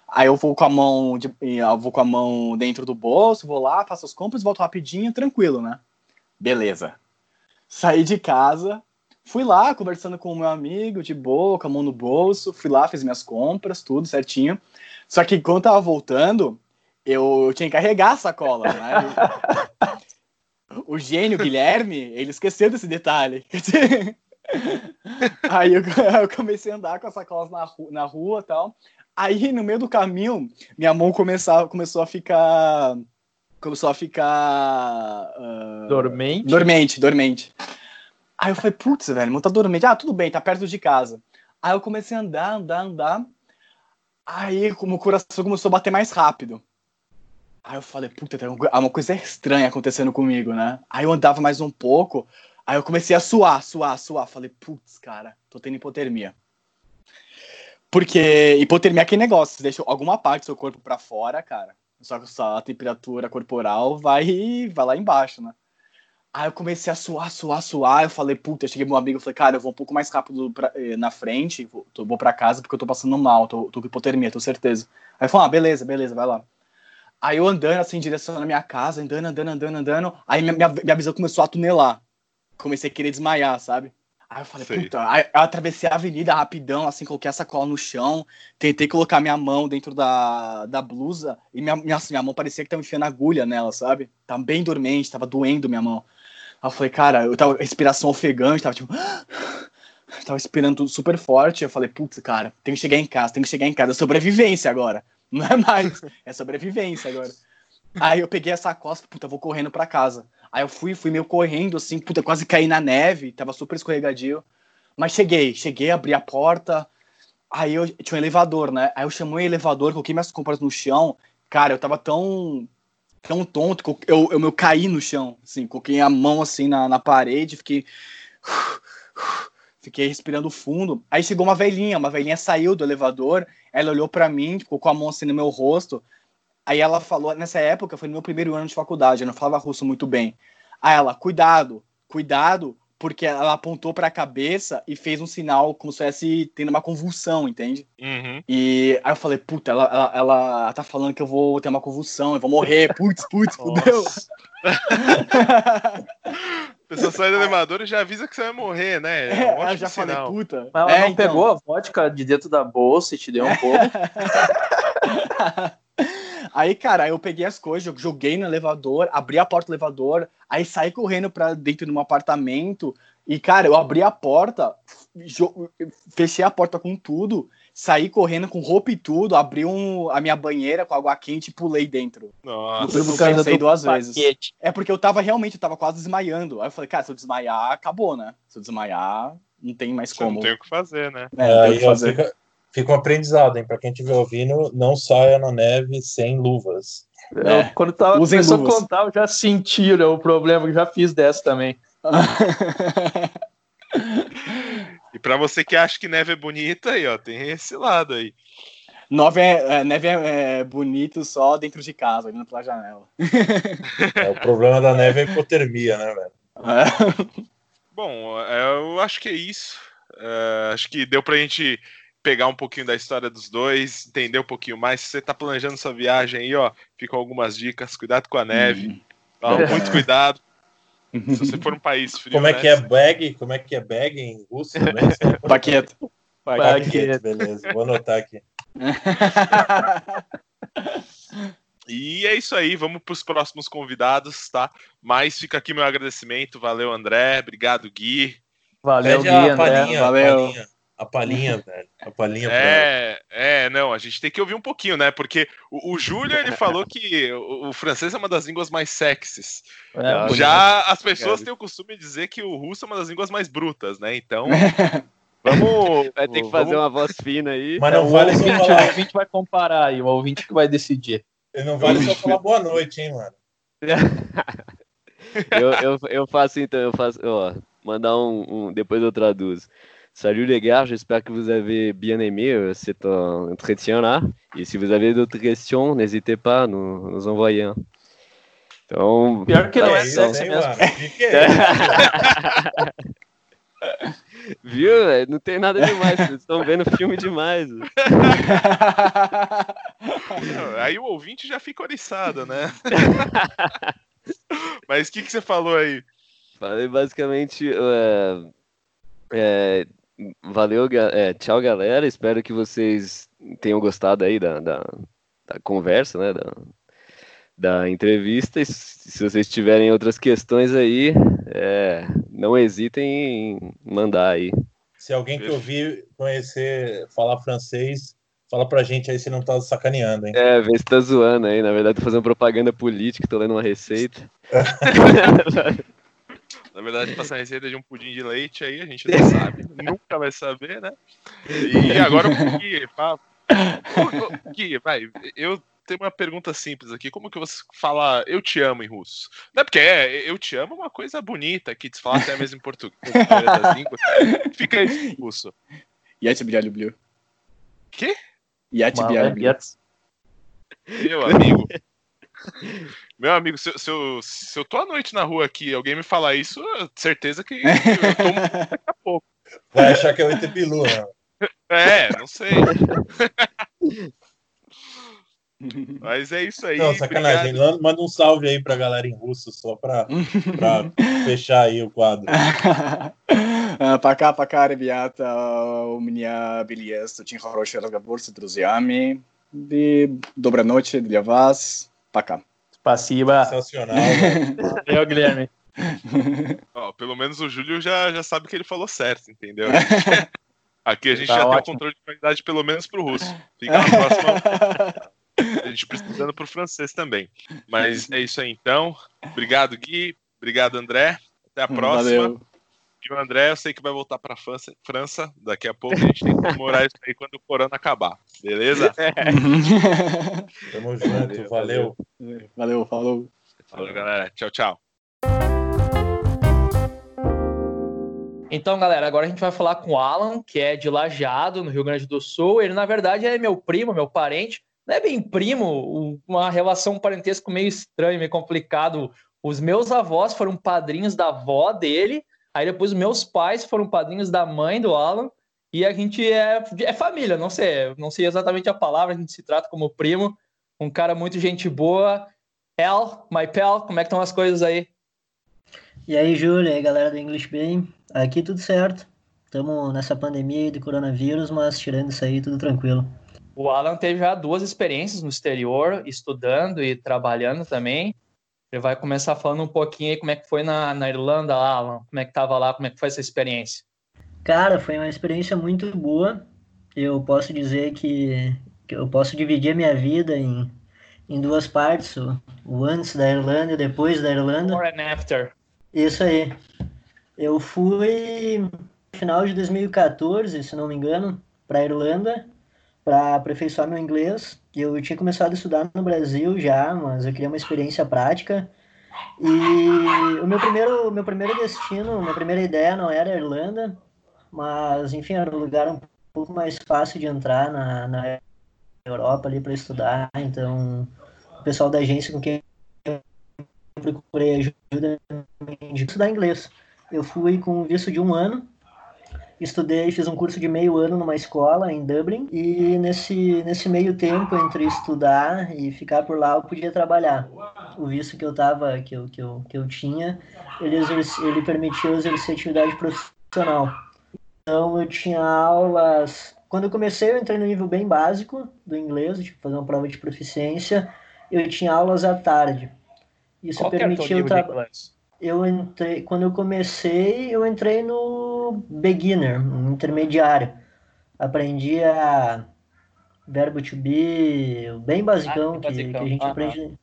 Aí eu vou com a mão de, eu vou com a mão dentro do bolso, vou lá, faço as compras, volto rapidinho, tranquilo, né? Beleza. Saí de casa, fui lá conversando com o meu amigo, de boa, com a mão no bolso, fui lá, fiz minhas compras, tudo certinho. Só que quando tava voltando, eu tinha que carregar a sacola, né? O gênio Guilherme, ele esqueceu desse detalhe. Aí eu, eu comecei a andar com as sacolas na, ru- na rua e tal. Aí, no meio do caminho, minha mão começava, começou a ficar. Começou a ficar. ah, Dormente. Dormente, dormente. Aí eu falei, putz, velho, não tá dormente. Ah, tudo bem, tá perto de casa. Aí eu comecei a andar, andar, andar. Aí como o coração começou a bater mais rápido. Aí eu falei, puta, tem uma coisa estranha acontecendo comigo, né? Aí eu andava mais um pouco. Aí eu comecei a suar, suar, suar. Falei, putz, cara, tô tendo hipotermia. Porque hipotermia é aquele negócio, você deixa alguma parte do seu corpo pra fora, cara. Só que a temperatura corporal vai, vai lá embaixo, né? Aí eu comecei a suar, suar, suar. Eu falei, puta, eu cheguei meu amigo e falei, cara, eu vou um pouco mais rápido pra- eh, na frente, vou, vou pra casa porque eu tô passando mal, tô, tô com hipotermia, tô certeza. Aí ele falou, ah, beleza, beleza, vai lá. Aí eu andando assim, em direção à minha casa, andando, andando, andando, andando. Aí minha, minha, minha visão começou a tunelar. Comecei a querer desmaiar, sabe? Aí eu falei, Sei. puta. Aí eu atravessei a avenida rapidão, assim, coloquei a sacola no chão, tentei colocar minha mão dentro da, da blusa e minha, minha, assim, minha mão parecia que tava enfiando agulha nela, sabe? Tava bem dormente, tava doendo minha mão. Aí eu falei, cara, eu tava respiração ofegante, tava tipo. tava respirando super forte. Eu falei, putz, cara, tem que chegar em casa, tem que chegar em casa. É sobrevivência agora. Não é mais, é sobrevivência agora. Aí eu peguei essa costa, puta, vou correndo pra casa. Aí eu fui, fui meio correndo, assim, puta, quase caí na neve, tava super escorregadio. Mas cheguei, cheguei, abri a porta. Aí eu tinha um elevador, né? Aí eu chamei o elevador, coloquei minhas compras no chão. Cara, eu tava tão tão tonto eu, eu, eu, eu caí no chão, assim, coloquei a mão assim na, na parede, fiquei fiquei respirando fundo. Aí chegou uma velhinha, uma velhinha saiu do elevador, ela olhou pra mim, ficou com a mão assim no meu rosto. Aí ela falou, nessa época foi no meu primeiro ano de faculdade, eu não falava russo muito bem. Aí ela, cuidado, cuidado, porque ela apontou pra cabeça e fez um sinal como se estivesse tendo uma convulsão, entende? Uhum. E aí eu falei, puta, ela, ela, ela tá falando que eu vou ter uma convulsão, eu vou morrer, putz, putz, fudeu. A pessoa sai do elevador e já avisa que você vai morrer, né? É um É, eu ótimo já falei, sinal. puta. Mas ela É, não então. pegou a vodka de dentro da bolsa e te deu um pouco. Aí, cara, eu peguei as coisas, joguei no elevador, abri a porta do elevador, aí saí correndo pra dentro de um apartamento. E, cara, eu abri a porta, fechei a porta com tudo, saí correndo com roupa e tudo, abri um, a minha banheira com água quente e pulei dentro. Nossa. Eu pensei duas vezes. paquete. É porque eu tava realmente, eu tava quase desmaiando. Aí eu falei, cara, se eu desmaiar, acabou, né? Se eu desmaiar, não tem mais Você como. não tem o que fazer, né? É, não tem o Aí que ó, fazer. fica, fica um aprendizado, hein? Pra quem estiver ouvindo, não saia na neve sem luvas. É. Eu, quando tava, Usem começou luvas. a contar, eu já senti né, o problema, eu já fiz dessa também. E pra você que acha que neve é bonita, aí, ó, tem esse lado aí. Neve é, é, neve é, é bonito só dentro de casa, olhando pela janela. É, o problema da neve é a hipotermia, né, velho? É. Bom, é, eu acho que é isso. É, acho que deu pra gente pegar um pouquinho da história dos dois, entender um pouquinho mais. Se você tá planejando sua viagem aí, ó, ficam algumas dicas. Cuidado com a neve. Ó, muito cuidado. Se você for um país frio. Como é né, que é bag? Como é que é bag em russo também? Paqueta. Paquete, beleza. Vou anotar aqui. E é isso aí, vamos para os próximos convidados, tá? Mas fica aqui meu agradecimento, valeu André, obrigado Gui. Valeu, Pede Gui, a André. palhinha, a valeu. palhinha. A palhinha, velho. A palhinha pra É, é, não, a gente tem que ouvir um pouquinho, né? Porque o, o Júlio ele falou que o, o francês é uma das línguas mais sexys. É, Já as pessoas Obrigado. têm o costume de dizer que o russo é uma das línguas mais brutas, né? Então, vamos. Vai ter que fazer uma voz fina aí. Mas É, não o, vale só ouvinte, o falar. ouvinte vai comparar aí, o ouvinte que vai decidir. Não vale só falar boa noite, hein, mano. eu, eu, eu faço então, eu faço, ó, mandar um, um- depois eu traduzo. Salut les gars, j'espère que vous avez bien aimé euh, cet euh, entretien-là. Et si vous avez d'autres questions, n'hésitez pas à nous, nous envoyer. un. Então, Pior que não é hein, mesmo. é viu? Não tem nada demais, vocês estão vendo filme demais. Aí o ouvinte já fica oriçado, né? Mas o que, que você falou aí? Falei basicamente. é, é, valeu, é, tchau galera. Espero que vocês tenham gostado aí da, da, da conversa, né? Da, da entrevista. E se se vocês tiverem outras questões aí, é, não hesitem em mandar aí. Se alguém que ouvir conhecer, falar francês, fala pra gente aí se não tá sacaneando, hein? É, vê se tá zoando aí. Na verdade, tô fazendo propaganda política, tô lendo uma receita. Na verdade, passar a receita de um pudim de leite aí, a gente não sabe, nunca vai saber, né? E agora o Gui, fala. Ô, ô, Gui, vai, eu tenho uma pergunta simples aqui. Como que você fala eu te amo em russo? Não é porque é, eu te amo é uma coisa bonita que se fala até mesmo em português, na maioria das línguas. Fica aí em russo. Я тебя люблю. Quê? Я тебя люблю. Yes. Meu amigo. Meu amigo, se, eu- se, eu, se eu tô à noite na rua aqui e alguém me falar isso, eu- certeza que eu tomo daqui a pouco. Vai achar que é o ET Bilu, né? É, não sei. Mas é isso aí. Não, sacanagem. obrigado. Manda- Manda um salve aí pra galera em russo, só pra, pra fechar aí o quadro. А, Пока, пока, ребята. У меня Бельес. Очень хороший разговор с друзьями. И доброй ночи для вас. pra cá. Passiva. Sensacional. Valeu, Guilherme. Pelo menos o Júlio já, já sabe que ele falou certo, entendeu? Aqui a gente tá já ótimo. tem o controle de qualidade, pelo menos para o russo. Fica na próxima. a gente precisando para o francês também. Mas é isso aí então. Obrigado, Gui. Obrigado, André. Até a hum, próxima. Valeu. E o André, eu sei que vai voltar pra França, França daqui a pouco. A gente tem que comemorar isso aí quando o corona acabar. Beleza? Tamo junto, valeu. Valeu, falou. Falou, galera. Tchau, tchau. Então, galera, agora a gente vai falar com o Alan, que é de Lajeado, no Rio Grande do Sul. Ele, na verdade, é meu primo, meu parente. Não é bem primo, uma relação um parentesco meio estranho, meio complicado Os meus avós foram padrinhos da avó dele, aí depois meus pais foram padrinhos da mãe do Alan, e a gente é, é família, não sei, não sei exatamente a palavra, a gente se trata como primo, um cara muito gente boa. El, my pal, como é que estão as coisas aí? E aí, Júlia, e aí, galera do English Bay, aqui tudo certo. Estamos nessa pandemia de coronavírus, mas tirando isso aí, tudo tranquilo. O Alan teve já duas experiências no exterior, estudando e trabalhando também. Ele vai começar falando um pouquinho aí como é que foi na, na Irlanda, Alan. Como é que tava lá, como é que foi essa experiência? Cara, foi uma experiência muito boa. Eu posso dizer que, que eu posso dividir a minha vida em, em duas partes, o, o antes da Irlanda e depois da Irlanda. Before and after. Isso aí. Eu fui no final de 2014, se não me engano, para a Irlanda para aperfeiçoar meu inglês. Eu tinha começado a estudar no Brasil já, mas eu queria uma experiência prática. E o meu primeiro, meu primeiro destino, minha primeira ideia não era a Irlanda, mas enfim, era um lugar um pouco mais fácil de entrar na, na Europa ali para estudar. Então, o pessoal da agência com quem eu procurei ajuda de estudar inglês. Eu fui com visto de um ano estudei, fiz um curso de meio ano numa escola em Dublin e nesse, nesse meio tempo entre estudar e ficar por lá eu podia trabalhar. O visto que eu tava, que eu, que eu, que eu tinha, ele, exerce, ele permitia eu exercer atividade profissional. Então eu tinha aulas. Quando eu comecei, eu entrei no nível bem básico do inglês, tipo, fazer uma prova de proficiência. Eu tinha aulas à tarde. Isso Qual permitia eu trabalhar eu entrei, quando eu comecei, eu entrei no beginner, no intermediário. Aprendi a verbo to be, bem basicão, ah, que, que, a gente aprende.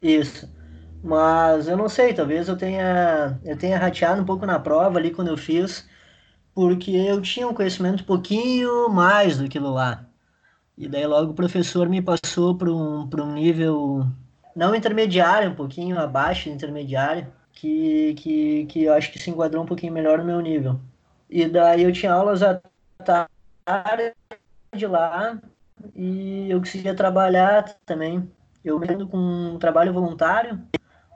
Isso. Mas eu não sei, talvez eu tenha eu tenha rateado um pouco na prova ali quando eu fiz, porque eu tinha um conhecimento um pouquinho mais do que lá. E daí logo o professor me passou para um, um nível não intermediário, um pouquinho abaixo do intermediário que, que, que eu acho que se enquadrou um pouquinho melhor no meu nível. E daí eu tinha aulas à tarde lá e eu conseguia trabalhar também. Eu me com um trabalho voluntário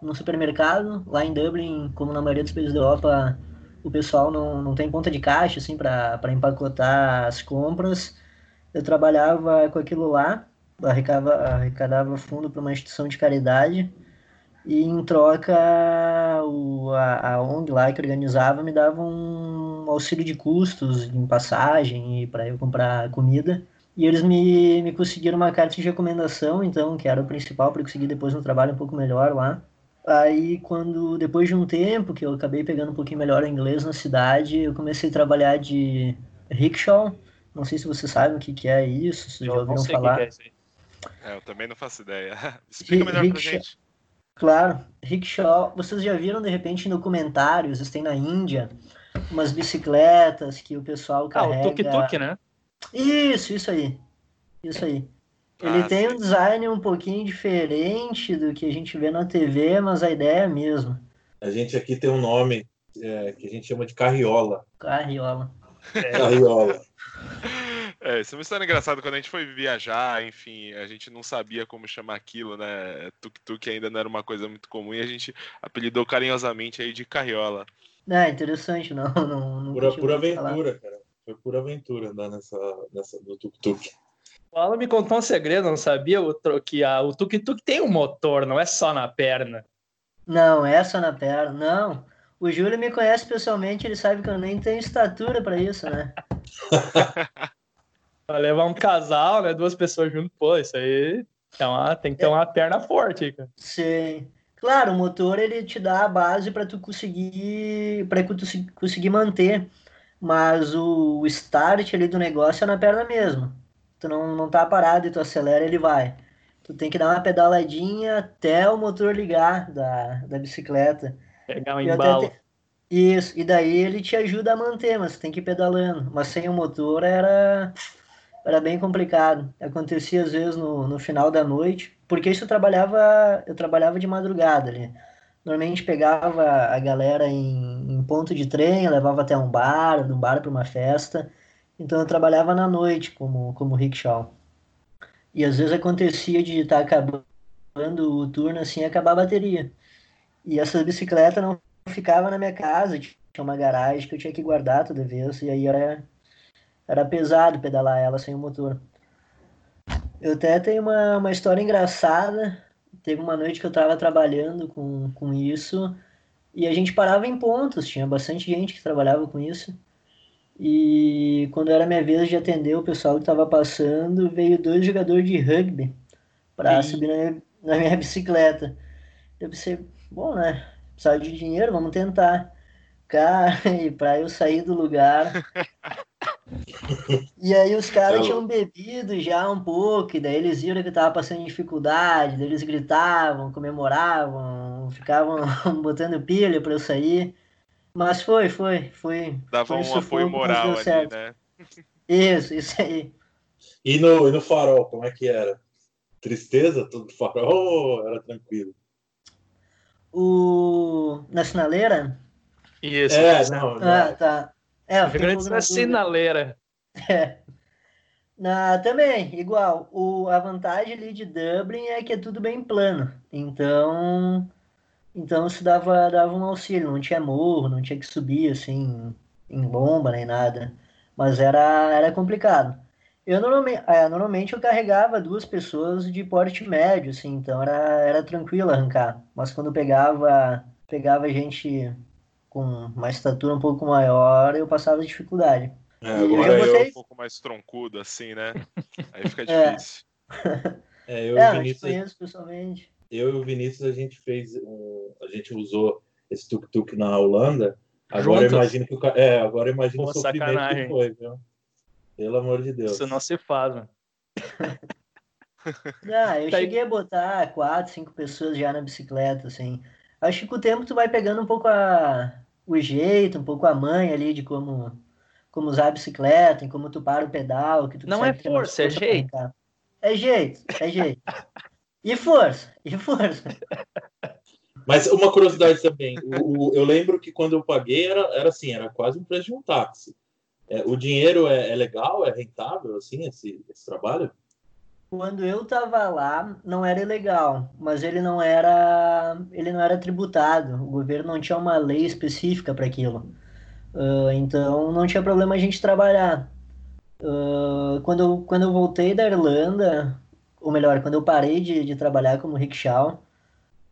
no supermercado, lá em Dublin, como na maioria dos países da Europa, o pessoal não, não tem ponta de caixa assim para empacotar as compras. Eu trabalhava com aquilo lá, arrecadava, arrecadava fundo para uma instituição de caridade e em troca o, a, a ONG lá que organizava me dava um auxílio de custos em passagem para eu comprar comida. E eles me, me conseguiram uma carta de recomendação, então, que era o principal para conseguir depois um trabalho um pouco melhor lá. Aí, quando, depois de um tempo que eu acabei pegando um pouquinho melhor o inglês na cidade, eu comecei a trabalhar de rickshaw. Não sei se você sabe o que, que é isso, se já ouviram falar. Que que é, é, eu também não faço ideia. Explica melhor rickshaw, pra gente. Claro, rickshaw. Vocês já viram de repente em documentários, tem na Índia, umas bicicletas que o pessoal carrega. Ah, o tuk-tuk, né? Isso, isso aí. Isso aí. Ele ah, tem sim. um design um pouquinho diferente do que a gente vê na TV, mas a ideia é a mesma. A gente aqui tem um nome é, que a gente chama de carriola. Carriola. É. Carriola. É, isso é uma história engraçada. Quando a gente foi viajar, enfim, a gente não sabia como chamar aquilo, né? Tuk-tuk ainda não era uma coisa muito comum e a gente apelidou carinhosamente aí de carriola. É, interessante, não. não, não pura, pura aventura, cara. Foi pura aventura andar nessa, nessa do tuk-tuk. O Alan me contou um segredo, não sabia que a, o tuk-tuk tem um motor, não é só na perna. Não, é só na perna, não. O Júlio me conhece pessoalmente, ele sabe que eu nem tenho estatura para isso, né? Pra levar um casal, né? Duas pessoas junto, pô, isso aí é uma, tem que ter uma perna forte, cara. Sim. Claro, o motor ele te dá a base para tu conseguir para tu conseguir manter, mas o, o start ali do negócio é na perna mesmo. Tu não, não tá parado e tu acelera, ele vai. Tu tem que dar uma pedaladinha até o motor ligar da, da bicicleta. Pegar um embalo. Te... Isso, e daí ele te ajuda a manter, mas tem que ir pedalando. Mas sem o motor era era bem complicado. Acontecia às vezes no, no final da noite, porque isso eu trabalhava, eu trabalhava de madrugada ali. Normalmente pegava a galera em, em ponto de trem, levava até um bar, de um bar para uma festa. Então eu trabalhava na noite como, como rickshaw. E às vezes acontecia de estar tá acabando o turno assim e acabar a bateria. E essas bicicletas não ficavam na minha casa, tinha uma garagem que eu tinha que guardar toda vez, e aí era, era pesado pedalar ela sem o motor. Eu até tenho uma, uma história engraçada. Teve uma noite que eu estava trabalhando com, com isso e a gente parava em pontos, tinha bastante gente que trabalhava com isso. E quando era minha vez de atender o pessoal que estava passando, veio dois jogadores de rugby para subir na minha, na minha bicicleta. Eu pensei, bom, né? Precisava de dinheiro, vamos tentar. Cara, e para eu sair do lugar, e aí os caras tinham bebido já um pouco, e daí eles viram que tava passando dificuldade, daí eles gritavam, comemoravam, ficavam botando pilha pra eu sair. Mas foi, foi, foi. Dava foi um apoio moral ali, certo. né? Isso, isso aí. E no, e no farol, como é que era? Tristeza? Tudo farol ou era tranquilo? O... Na sinaleira? Isso. É, isso. não, Ah, não. tá. É, um Grande dúvida. sinaleira. É. Na, também, igual. O, a vantagem ali de Dublin é que é tudo bem plano. Então, então isso dava, dava um auxílio. Não tinha morro, não tinha que subir assim em bomba nem nada. Mas era, era complicado. Eu normalmente, é, normalmente eu carregava duas pessoas de porte médio, assim, então era, era tranquilo arrancar. Mas quando pegava, pegava gente com uma estatura um pouco maior, eu passava dificuldade. É, agora eu, botei- Um pouco mais troncudo, assim, né? Aí fica É. difícil. é, eu, É, e o eu te Vinícius, conheço pessoalmente. eu e o Vinícius, a gente fez um, a gente usou esse tuk-tuk na Holanda. Agora imagino que o, é, agora eu imagino Pô, o sofrimento sacanagem. que foi, viu? Pelo amor de Deus. Isso não se faz, mano. Ah, eu Tá aí. cheguei a botar quatro, cinco pessoas já na bicicleta, assim. Acho que com o tempo tu vai pegando um pouco a, o jeito, um pouco a manha ali de como, como usar a bicicleta, em como tu para o pedal, que tu Não é mais força, é jeito. É jeito, é jeito. E força, e força. Mas uma curiosidade também, o, o- eu lembro que quando eu paguei era, era assim, era quase um preço de um táxi. É, o dinheiro é, é legal, é rentável, assim, esse, esse trabalho? Quando eu tava lá, não era ilegal, mas ele não era, ele não era tributado. O governo não tinha uma lei específica para aquilo. Ah, então não tinha problema a gente trabalhar. Ah, quando eu, quando eu voltei da Irlanda, ou melhor, quando eu parei de, de trabalhar como rickshaw,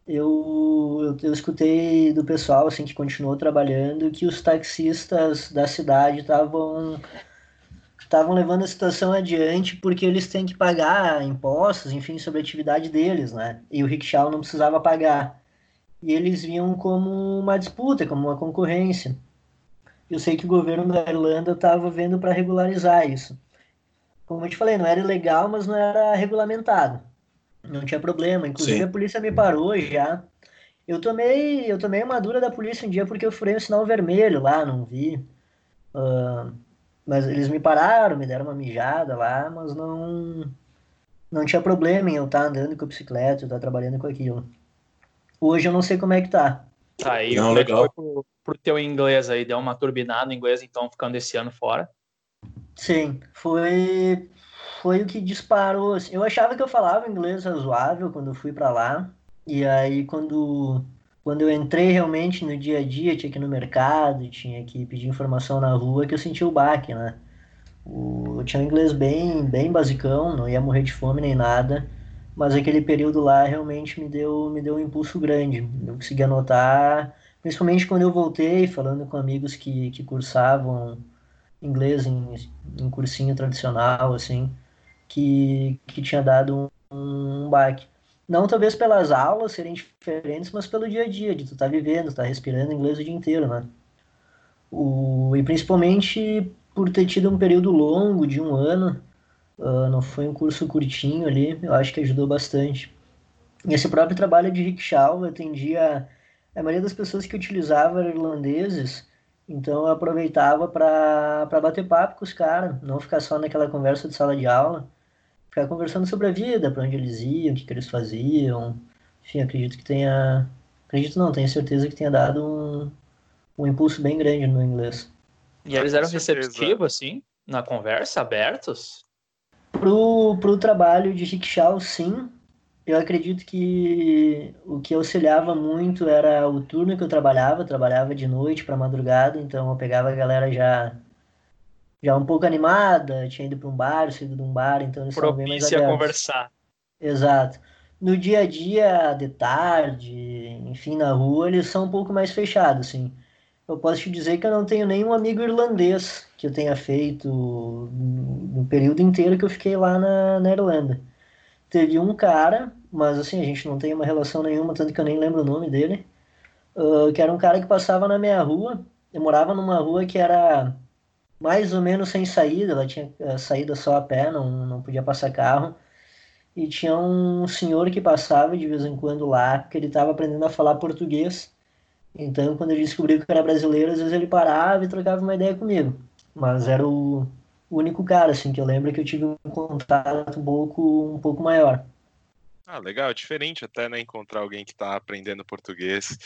eu, eu, eu escutei do pessoal assim que continuou trabalhando que os taxistas da cidade estavam estavam levando a situação adiante porque eles têm que pagar impostos, enfim, sobre a atividade deles, né? E o rickshaw não precisava pagar. E eles viam como uma disputa, como uma concorrência. Eu sei que o governo da Irlanda estava vendo para regularizar isso. Como eu te falei, não era ilegal, mas não era regulamentado. Não tinha problema. Inclusive Sim. a polícia me parou já. Eu tomei, eu tomei uma dura da polícia um dia porque eu furei um sinal vermelho lá, não vi. Ah, mas eles me pararam, me deram uma mijada lá, mas não não tinha problema em eu estar andando com a bicicleta, eu estar trabalhando com aquilo. Hoje eu não sei como é que tá. Tá aí, Não, legal. pro, pro teu inglês aí? Deu uma turbinada no inglês, então, ficando esse ano fora. Sim, foi foi o que disparou. assim. Eu achava que eu falava inglês razoável quando eu fui para lá. E aí quando quando eu entrei realmente no dia a dia, tinha que ir no mercado, tinha que pedir informação na rua, que eu senti o baque, né? O, eu tinha um inglês bem bem basicão, não ia morrer de fome nem nada, mas aquele período lá realmente me deu me deu um impulso grande. Eu consegui anotar, principalmente quando eu voltei falando com amigos que que cursavam inglês em, em cursinho tradicional, assim, que, que tinha dado um, um baque. Não talvez pelas aulas serem diferentes, mas pelo dia a dia, de tu estar vivendo, estar respirando inglês o dia inteiro, né? O, e principalmente por ter tido um período longo de um ano, ah, não foi um curso curtinho ali, eu acho que ajudou bastante. E esse próprio trabalho de rickshaw, eu atendia a maioria das pessoas que utilizavam eram irlandeses, então eu aproveitava para bater papo com os caras, não ficar só naquela conversa de sala de aula, ficar conversando sobre a vida, para onde eles iam, o que, que eles faziam. Enfim, acredito que tenha. Acredito não, tenho certeza que tenha dado um, um impulso bem grande no inglês. E eles eram receptivos, assim, na conversa, abertos? Pro, pro trabalho de rickshaw, sim. eu acredito que o que auxiliava muito era o turno que eu trabalhava, eu trabalhava de noite para madrugada, então eu pegava a galera já já um pouco animada, tinha ido para um bar, saído de um bar, então eles estavam bem mais Propícia a conversar. Exato. No dia a dia, de tarde, enfim, na rua, eles são um pouco mais fechados, assim. Eu posso te dizer que eu não tenho nenhum amigo irlandês que eu tenha feito no período inteiro que eu fiquei lá na, na Irlanda. Teve um cara, mas assim, a gente não tem uma relação nenhuma, tanto que eu nem lembro o nome dele, ah, que era um cara que passava na minha rua. Eu morava numa rua que era mais ou menos sem saída, ela tinha eh, saída só a pé, não, não podia passar carro. E tinha um senhor que passava de vez em quando lá, que ele estava aprendendo a falar português. Então, quando ele descobriu que era brasileiro, às vezes ele parava e trocava uma ideia comigo. Mas era o o único cara, assim, que eu lembro que eu tive um contato um pouco, um pouco maior. Ah, legal, é diferente até, né, encontrar alguém que está aprendendo português.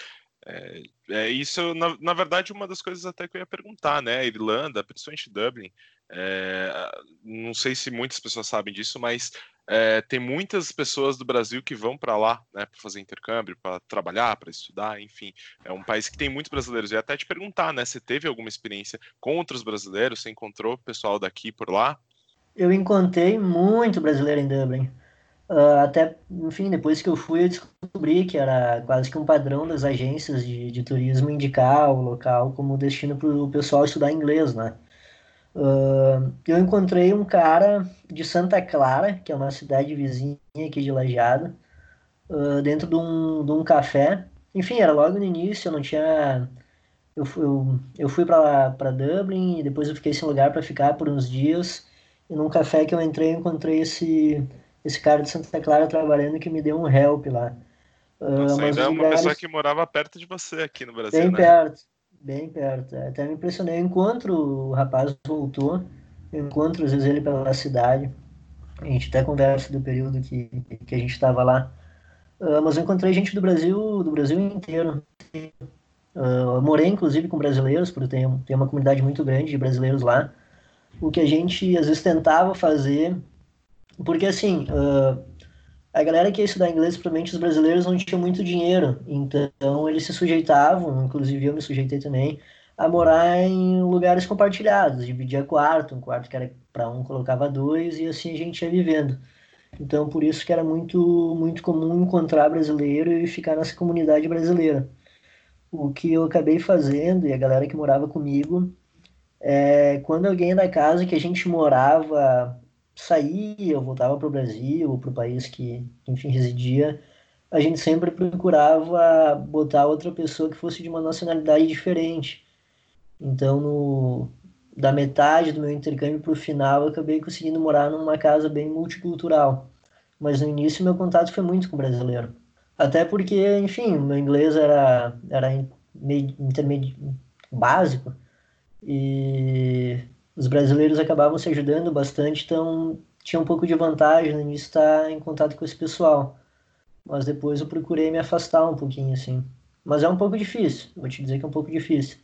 É, é isso, na, na verdade, uma das coisas até que eu ia perguntar, né, a Irlanda, principalmente Dublin, é, não sei se muitas pessoas sabem disso, mas é, tem muitas pessoas do Brasil que vão para lá, né, para fazer intercâmbio, para trabalhar, para estudar, enfim. É um país que tem muitos brasileiros. E até te perguntar, né, você teve alguma experiência com outros brasileiros? Você encontrou pessoal daqui por lá? Eu encontrei muito brasileiro em Dublin. Uh, até, enfim, depois que eu fui, eu descobri que era quase que um padrão das agências de, de turismo indicar o local como destino para o pessoal estudar inglês, né? Uh, eu encontrei um cara de Santa Clara, que é uma cidade vizinha aqui de Lajeado, uh, dentro de um, de um café. Enfim, era logo no início, eu não tinha. Eu, eu, eu fui para Dublin e depois eu fiquei sem lugar para ficar por uns dias. E num café que eu entrei, eu encontrei esse, esse cara de Santa Clara trabalhando que me deu um help lá. Uh, Nossa, ainda é uma lugares... pessoa que morava perto de você aqui no Brasil, Bem né? perto bem perto. É, até me impressionei. Eu encontro o rapaz voltou, eu encontro às vezes ele pela cidade. A gente até conversa do período que, que a gente estava lá. Uh, mas eu encontrei gente do Brasil, do Brasil inteiro. Uh, morei inclusive com brasileiros, porque tem, tem uma comunidade muito grande de brasileiros lá. O que a gente às vezes tentava fazer, porque assim, uh, a galera que ia estudar inglês, provavelmente os brasileiros não tinham muito dinheiro, então eles se sujeitavam, inclusive eu me sujeitei também, a morar em lugares compartilhados, dividia quarto, um quarto que era para um colocava dois e assim a gente ia vivendo. Então por isso que era muito muito comum encontrar brasileiro e ficar nessa comunidade brasileira. O que eu acabei fazendo e a galera que morava comigo é quando alguém da casa que a gente morava saía voltava para o Brasil ou para o país que, enfim, residia, a gente sempre procurava botar outra pessoa que fosse de uma nacionalidade diferente. Então, no, da metade do meu intercâmbio para o final, eu acabei conseguindo morar numa casa bem multicultural. Mas no início, meu contato foi muito com brasileiro. Até porque, enfim, meu inglês era, era meio básico. E os brasileiros acabavam se ajudando bastante, então tinha um pouco de vantagem início estar em contato com esse pessoal. Mas depois eu procurei me afastar um pouquinho, assim. Mas é um pouco difícil, vou te dizer que é um pouco difícil.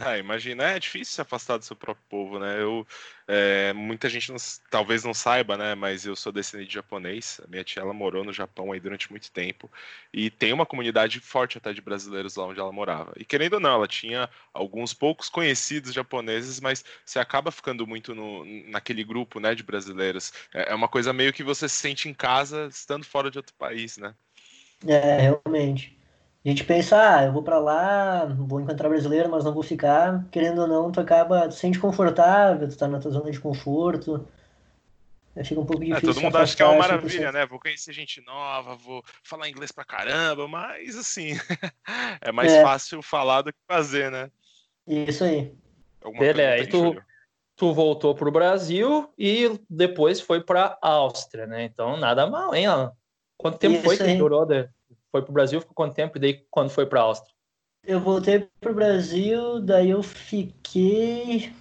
Ah, imagina, é difícil se afastar do seu próprio povo, né? Eu, é, muita gente não, talvez não saiba, né? Mas eu sou descendente de japonês. Minha tia ela morou no Japão aí durante muito tempo e tem uma comunidade forte até de brasileiros lá onde ela morava. E querendo ou não, ela tinha alguns poucos conhecidos japoneses, mas você acaba ficando muito no, naquele grupo, né, de brasileiros. É, é uma coisa meio que você se sente em casa estando fora de outro país, né? É, realmente. A gente pensa, ah, eu vou para lá, vou encontrar brasileiro, mas não vou ficar. Querendo ou não, tu acaba, tu se sente confortável, tu tá na tua zona de conforto. Fica um pouco difícil. É, todo mundo acha que é uma maravilha, 100%. né? Vou conhecer gente nova, vou falar inglês pra caramba, mas assim, é mais é. fácil falar do que fazer, né? Isso aí. Beleza, aí tu, tu voltou pro Brasil e depois foi pra Áustria, né? Então, nada mal, hein, Alan? Quanto tempo Isso foi que aí. durou de, foi pro Brasil, ficou quanto tempo? E daí quando foi pra Áustria? Eu voltei pro Brasil, daí eu fiquei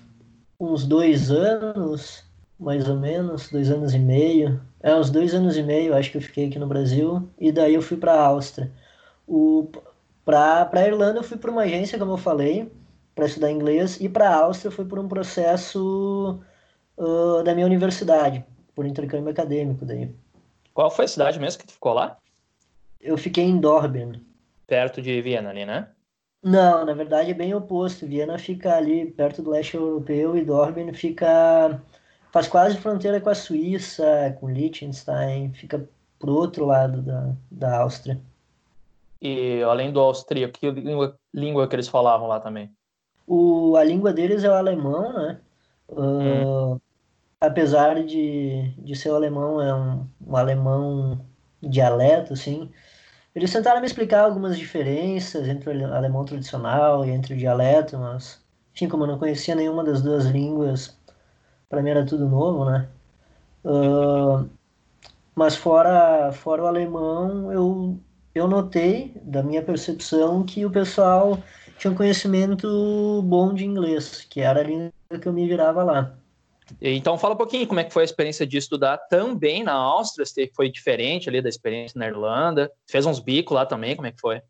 uns dois anos, mais ou menos, dois anos e meio. É, uns dois anos e meio, acho que eu fiquei aqui no Brasil. E daí eu fui pra Áustria. O, pra, pra Irlanda eu fui por uma agência, como eu falei, para estudar inglês. E pra Áustria foi por um processo uh, da minha universidade, por intercâmbio acadêmico daí. Qual foi a cidade mesmo que tu ficou lá? Eu fiquei em Dorben. Perto de Viena ali, né? Não, na verdade é bem oposto. Viena fica ali perto do leste europeu e Dorben fica faz quase fronteira com a Suíça, com Liechtenstein, fica pro outro lado da, da Áustria. E além do austríaco, que língua, língua que eles falavam lá também? O, a língua deles é o alemão, né? Uh, apesar de, de ser o alemão, é um, um alemão dialeto, assim. Eles tentaram me explicar algumas diferenças entre o alemão tradicional e entre o dialeto, mas, enfim, como eu não conhecia nenhuma das duas línguas, para mim era tudo novo, né? Uh, mas fora, fora o alemão, eu, eu notei, da minha percepção, que o pessoal tinha um conhecimento bom de inglês, que era a língua que eu me virava lá. Então fala um pouquinho como é que foi a experiência de estudar também na Áustria, se foi diferente ali da experiência na Irlanda, fez uns bicos lá também, como é que foi?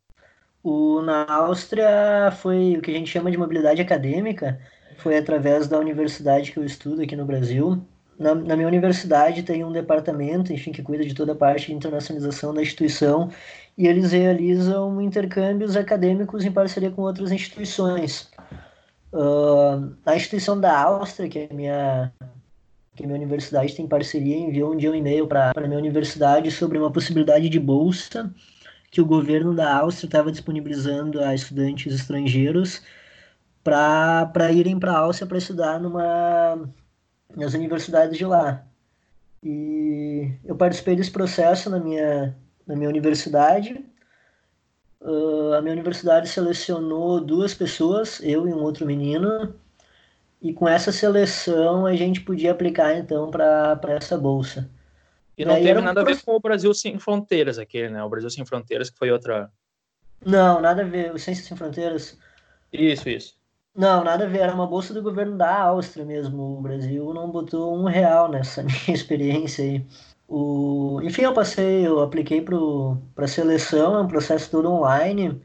O, na Áustria foi o que a gente chama de mobilidade acadêmica, foi através da universidade que eu estudo aqui no Brasil. Na, na minha universidade tem um departamento, enfim, que cuida de toda a parte de internacionalização da instituição e eles realizam intercâmbios acadêmicos em parceria com outras instituições. Uh, a instituição da Áustria, que é minha, que a minha universidade tem parceria, enviou um dia um e-mail para a minha universidade sobre uma possibilidade de bolsa que o governo da Áustria estava disponibilizando a estudantes estrangeiros para irem para a Áustria para estudar numa, nas universidades de lá. E eu participei desse processo na minha, na minha universidade. Uh, a minha universidade selecionou duas pessoas, eu e um outro menino, e com essa seleção a gente podia aplicar então para essa bolsa. E não teve nada a ver com o Brasil Sem Fronteiras, aquele, né? O Brasil Sem Fronteiras, que foi outra. Não, nada a ver. O Ciências Sem Fronteiras. Isso, isso. Não, nada a ver. Era uma bolsa do governo da Áustria mesmo. O Brasil não botou um real nessa minha experiência aí. O... Enfim, eu passei, eu apliquei para seleção, é um processo todo online.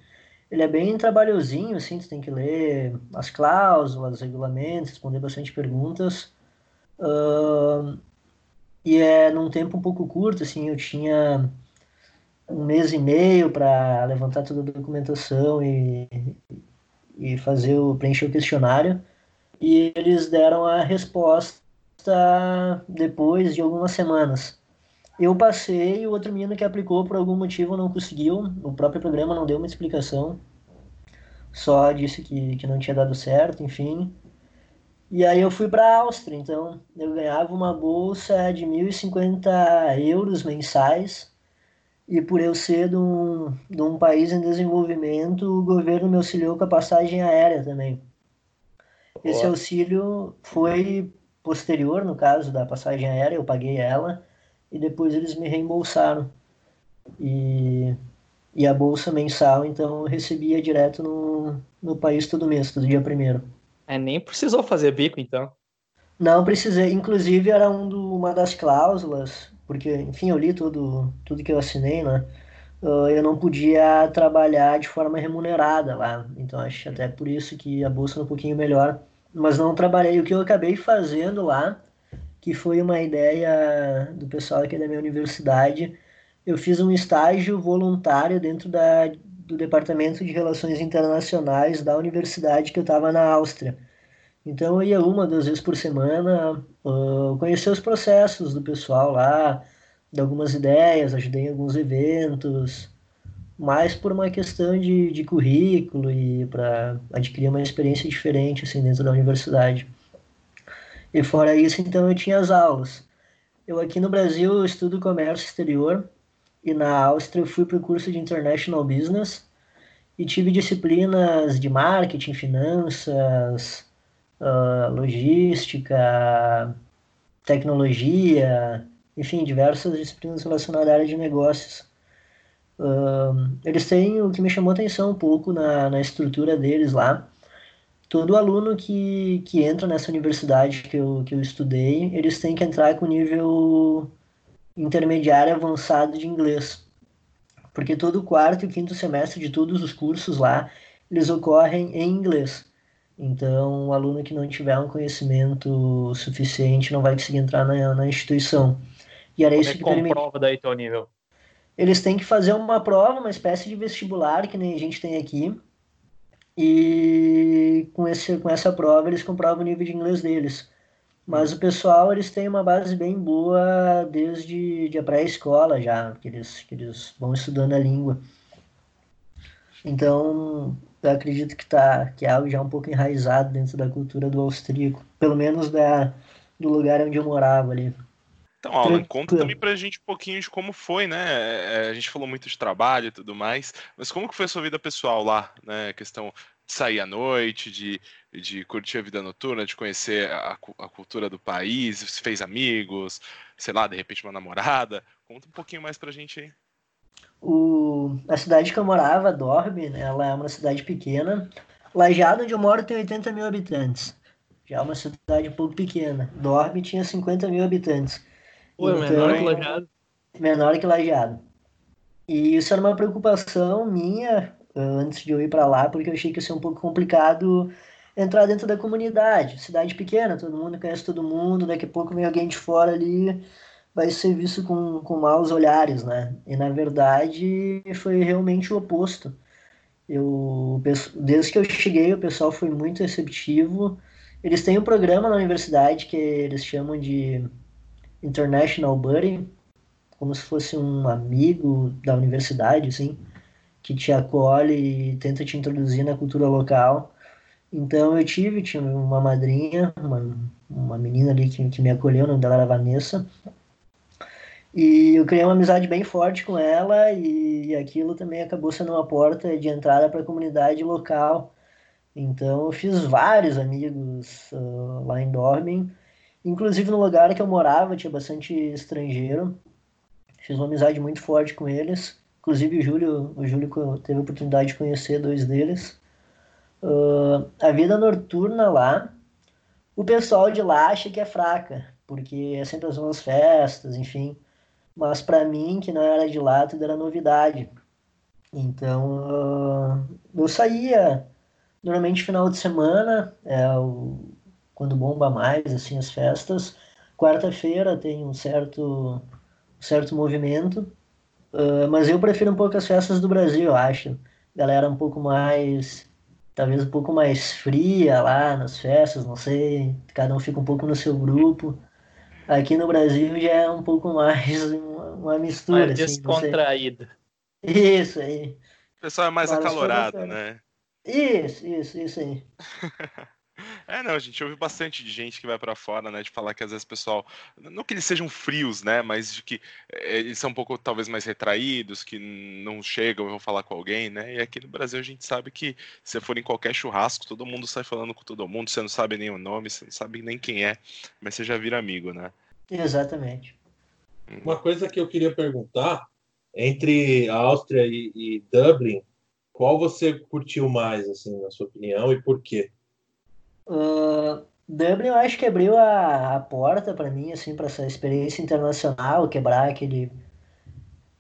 Ele é bem trabalhosinho, assim, tu tem que ler as cláusulas, os regulamentos, responder bastante perguntas. Uh, e é num tempo um pouco curto, assim, eu tinha um mês e meio para levantar toda a documentação e, e fazer o preencher o questionário. E eles deram a resposta depois de algumas semanas. Eu passei, o outro menino que aplicou por algum motivo não conseguiu. O próprio programa não deu uma explicação. Só disse que, que não tinha dado certo, enfim. E aí eu fui para a Áustria, então eu ganhava uma bolsa de 1.050 euros mensais. E por eu ser de um, de um país em desenvolvimento, o governo me auxiliou com a passagem aérea também. Esse auxílio foi posterior, no caso da passagem aérea, eu paguei ela e depois eles me reembolsaram. E, e a bolsa mensal, então, eu recebia direto no, no país todo mês, todo dia primeiro. É, nem precisou fazer bico, então. Não precisei. Inclusive, era um do, uma das cláusulas, porque, enfim, eu li tudo, tudo que eu assinei, né? Uh, eu não podia trabalhar de forma remunerada lá. Então, acho até por isso que a bolsa é um pouquinho melhor. Mas não trabalhei. O que eu acabei fazendo lá que foi uma ideia do pessoal aqui da minha universidade. Eu fiz um estágio voluntário dentro da, do Departamento de Relações Internacionais da universidade que eu estava na Áustria. Então eu ia uma, duas vezes por semana uh, conhecer os processos do pessoal lá, de algumas ideias, ajudei em alguns eventos, mais por uma questão de, de currículo e para adquirir uma experiência diferente assim dentro da universidade. E fora isso, então eu tinha as aulas. Eu aqui no Brasil estudo comércio exterior e na Áustria eu fui para o curso de International Business e tive disciplinas de marketing, finanças, uh, logística, tecnologia, enfim, diversas disciplinas relacionadas à área de negócios. Uh, eles têm o que me chamou atenção um pouco na, na estrutura deles lá todo aluno que, que entra nessa universidade que eu, que eu estudei, eles têm que entrar com nível intermediário avançado de inglês. Porque todo o quarto e quinto semestre de todos os cursos lá, eles ocorrem em inglês. Então, o aluno que não tiver um conhecimento suficiente não vai conseguir entrar na, na instituição. E era Como isso é que permitia. comprova daí teu nível? Eles têm que fazer uma prova, uma espécie de vestibular que nem a gente tem aqui. E com, esse, com essa prova eles comprovam o nível de inglês deles. Mas o pessoal, eles têm uma base bem boa desde de a pré-escola já, que eles, que eles vão estudando a língua. Então, eu acredito que, tá, que é algo já um pouco enraizado dentro da cultura do austríaco. Pelo menos da, do lugar onde eu morava ali. Então, Alan, conta também pra gente um pouquinho de como foi, né? É, A gente falou muito de trabalho e tudo mais, mas como que foi a sua vida pessoal lá, né? A questão de sair à noite, de, de curtir a vida noturna, de conhecer a, a cultura do país, se fez amigos, sei lá, de repente uma namorada. Conta um pouquinho mais pra gente aí. O, a cidade que eu morava, Dorme, né, ela é uma cidade pequena. Lajado, onde eu moro, tem 80 mil habitantes. Já é uma cidade um pouco pequena. Dorme tinha 50 mil habitantes. Pô, é menor que Lajado. menor que Lajeado. E isso era uma preocupação minha eh, antes de eu ir para lá, porque eu achei que ia ser um pouco complicado entrar dentro da comunidade. Cidade pequena, todo mundo conhece todo mundo, daqui a pouco vem alguém de fora ali, vai ser visto com, com maus olhares, né? E na verdade foi realmente o oposto. Eu, desde que eu cheguei, o pessoal foi muito receptivo. Eles têm um programa na universidade que eles chamam de International Buddy, como se fosse um amigo da universidade, assim, que te acolhe e tenta te introduzir na cultura local. Então eu tive, tinha uma madrinha, uma, uma menina ali que, que me acolheu, o nome dela era Vanessa. E eu criei uma amizade bem forte com ela e aquilo também acabou sendo uma porta de entrada para a comunidade local. Então eu fiz vários amigos ah, lá em Dormin. Inclusive no lugar que eu morava tinha bastante estrangeiro. Fiz uma amizade muito forte com eles. Inclusive o Júlio, o Júlio teve a oportunidade de conhecer dois deles. Ah, a vida noturna lá, o pessoal de lá acha que é fraca, porque é sempre as mesmas festas, enfim. Mas para mim, que não era de lá, tudo era novidade. Então, ah, eu saía normalmente final de semana, é o, quando bomba mais assim as festas. Quarta-feira tem um certo um certo movimento, ah, mas eu prefiro um pouco as festas do Brasil, eu acho. Galera um pouco mais, talvez um pouco mais fria lá nas festas, não sei. Cada um fica um pouco no seu grupo. Aqui no Brasil já é um pouco mais uma, uma mistura, Mais assim, descontraído. Isso aí. O pessoal é mais Mas acalorado, né? Isso, isso, isso aí. É, não, a gente ouve bastante de gente que vai pra fora, né, de falar que às vezes o pessoal, não que eles sejam frios, né, mas de que eh, eles são um pouco talvez mais retraídos, que não chegam e vão falar com alguém, né, e aqui no Brasil a gente sabe que se você for em qualquer churrasco, todo mundo sai falando com todo mundo, você não sabe nem o nome, você não sabe nem quem é, mas você já vira amigo, né. Exatamente. Uma coisa que eu queria perguntar, entre a Áustria e, e Dublin, qual você curtiu mais, assim, na sua opinião, e por quê? Ah, Dublin eu acho que abriu a, a porta para mim, assim, para essa experiência internacional, quebrar aquele,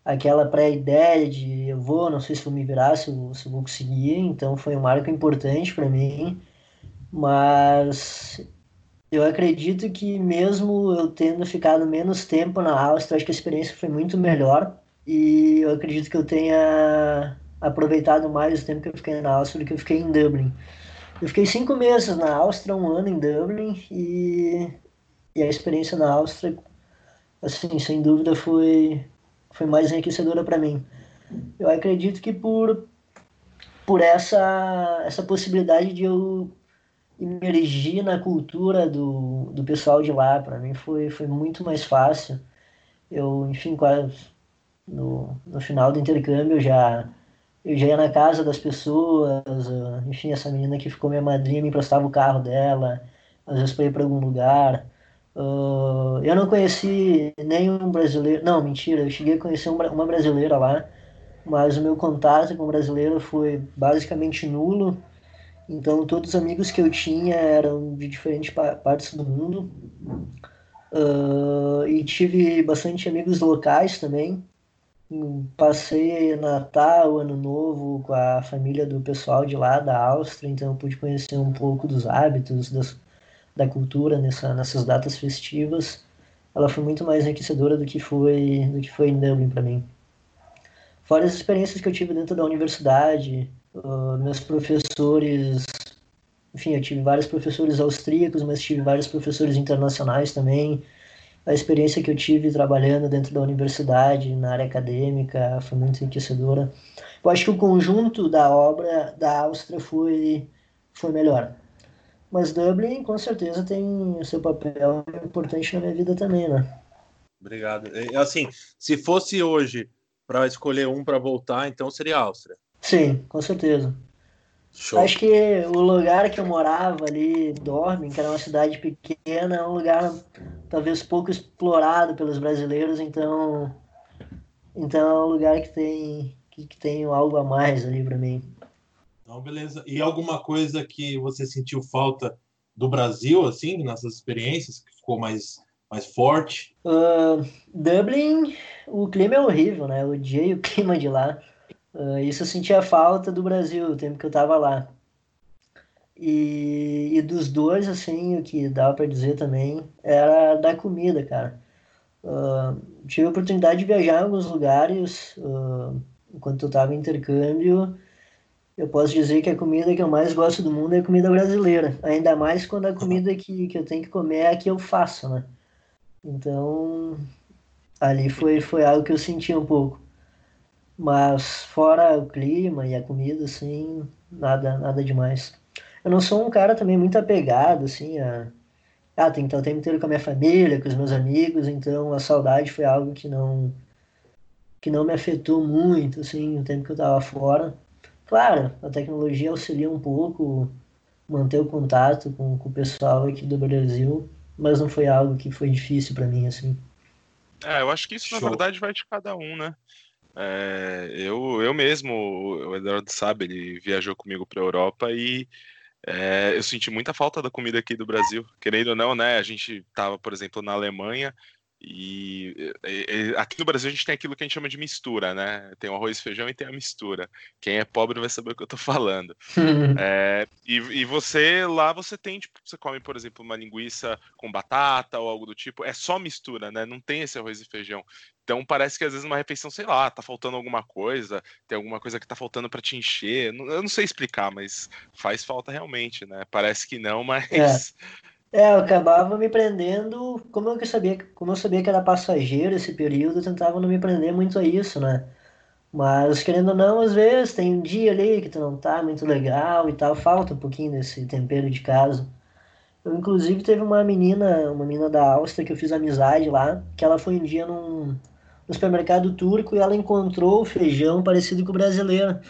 aquela pré-ideia de eu vou, não sei se vou me virar, se se vou conseguir, então foi um marco importante para mim, mas eu acredito que mesmo eu tendo ficado menos tempo na Áustria, acho que a experiência foi muito melhor e eu acredito que eu tenha aproveitado mais o tempo que eu fiquei na Áustria do que eu fiquei em Dublin. Eu fiquei cinco meses na Áustria, um ano em Dublin e, e a experiência na Áustria, assim, sem dúvida foi, foi mais enriquecedora para mim. Eu acredito que por, por essa, essa possibilidade de eu imergir na cultura do, do pessoal de lá, para mim foi, foi muito mais fácil. Eu, enfim, quase no, no final do intercâmbio já já ia na casa das pessoas, ah, enfim, essa menina que ficou minha madrinha me emprestava o carro dela, às vezes para ir para algum lugar. Ah, eu não conheci nenhum brasileiro, não, mentira, eu cheguei a conhecer um uma brasileira lá, mas o meu contato com brasileiro foi basicamente nulo. Então, todos os amigos que eu tinha eram de diferentes pa- partes do mundo. Ah, e tive bastante amigos locais também. Passei Natal, Ano Novo com a família do pessoal de lá, da Áustria, então pude conhecer um pouco dos hábitos, das, da cultura nessa, nessas datas festivas. ela foi muito mais enriquecedora do que foi do que foi em Dublin para mim. Fora as experiências que eu tive dentro da universidade, uh, meus professores, enfim, eu tive vários professores austríacos, mas tive vários professores internacionais também. A experiência que eu tive trabalhando dentro da universidade, na área acadêmica, foi muito enriquecedora. Eu acho que o conjunto da obra da Áustria foi, foi melhor. Mas Dublin, com certeza, tem o seu papel importante na minha vida também, né? Obrigado. Assim, se fosse hoje para escolher um para voltar, então seria a Áustria. Sim, com certeza. Show. Acho que o lugar que eu morava ali, Dormin, que era uma cidade pequena, é um lugar talvez pouco explorado pelos brasileiros, então então é um lugar que tem que, que tem algo a mais ali para mim. Então, beleza. E alguma coisa que você sentiu falta do Brasil, assim, nessas experiências, que ficou mais, mais forte? Uh, Dublin, o clima é horrível, né? Eu odiei o clima de lá. Uh, isso eu sentia falta do Brasil, o tempo que eu tava lá. E, e dos dois, assim, o que dava para dizer também era da comida, cara. Uh, tive a oportunidade de viajar em alguns lugares uh, enquanto eu estava em intercâmbio eu posso dizer que a comida que eu mais gosto do mundo é a comida brasileira. Ainda mais quando a comida que, que eu tenho que comer é a que eu faço, né? Então, ali foi, foi algo que eu senti um pouco. Mas fora o clima e a comida, assim, nada, nada demais. Eu não sou um cara também muito apegado, assim, a... Ah, tem que estar o tempo inteiro com a minha família, com os meus amigos, então a saudade foi algo que não que não me afetou muito, assim, o tempo que eu estava fora. Claro, a tecnologia auxilia um pouco manter o contato com, com o pessoal aqui do Brasil, mas não foi algo que foi difícil para mim, assim. É, eu acho que isso, Show. na verdade, vai de cada um, né? É, eu, eu mesmo, o Eduardo sabe, ele viajou comigo para a Europa e é, eu senti muita falta da comida aqui do Brasil. Querendo ou não, né? A gente estava, por exemplo, na Alemanha e, e, aqui no Brasil a gente tem aquilo que a gente chama de mistura, né? Tem o arroz e feijão e tem a mistura. Quem é pobre vai saber o que eu tô falando. é, e, e, você lá você tem, tipo, você come, por exemplo, uma linguiça com batata ou algo do tipo. É só mistura, né? Não tem esse arroz e feijão. Então parece que às vezes uma refeição, sei lá, tá faltando alguma coisa, tem alguma coisa que tá faltando para te encher. Eu não sei explicar, mas faz falta realmente, né? Parece que não, mas. É. É, eu acabava me prendendo, como eu sabia, como eu sabia que era passageiro esse período, eu tentava não me prender muito a isso, né? Mas querendo ou não, às vezes tem um dia ali que tu não tá muito legal e tal, falta um pouquinho desse tempero de casa. Eu inclusive teve uma menina, uma menina da Áustria que eu fiz amizade lá, que ela foi um dia num, no supermercado turco e ela encontrou o feijão parecido com o brasileiro.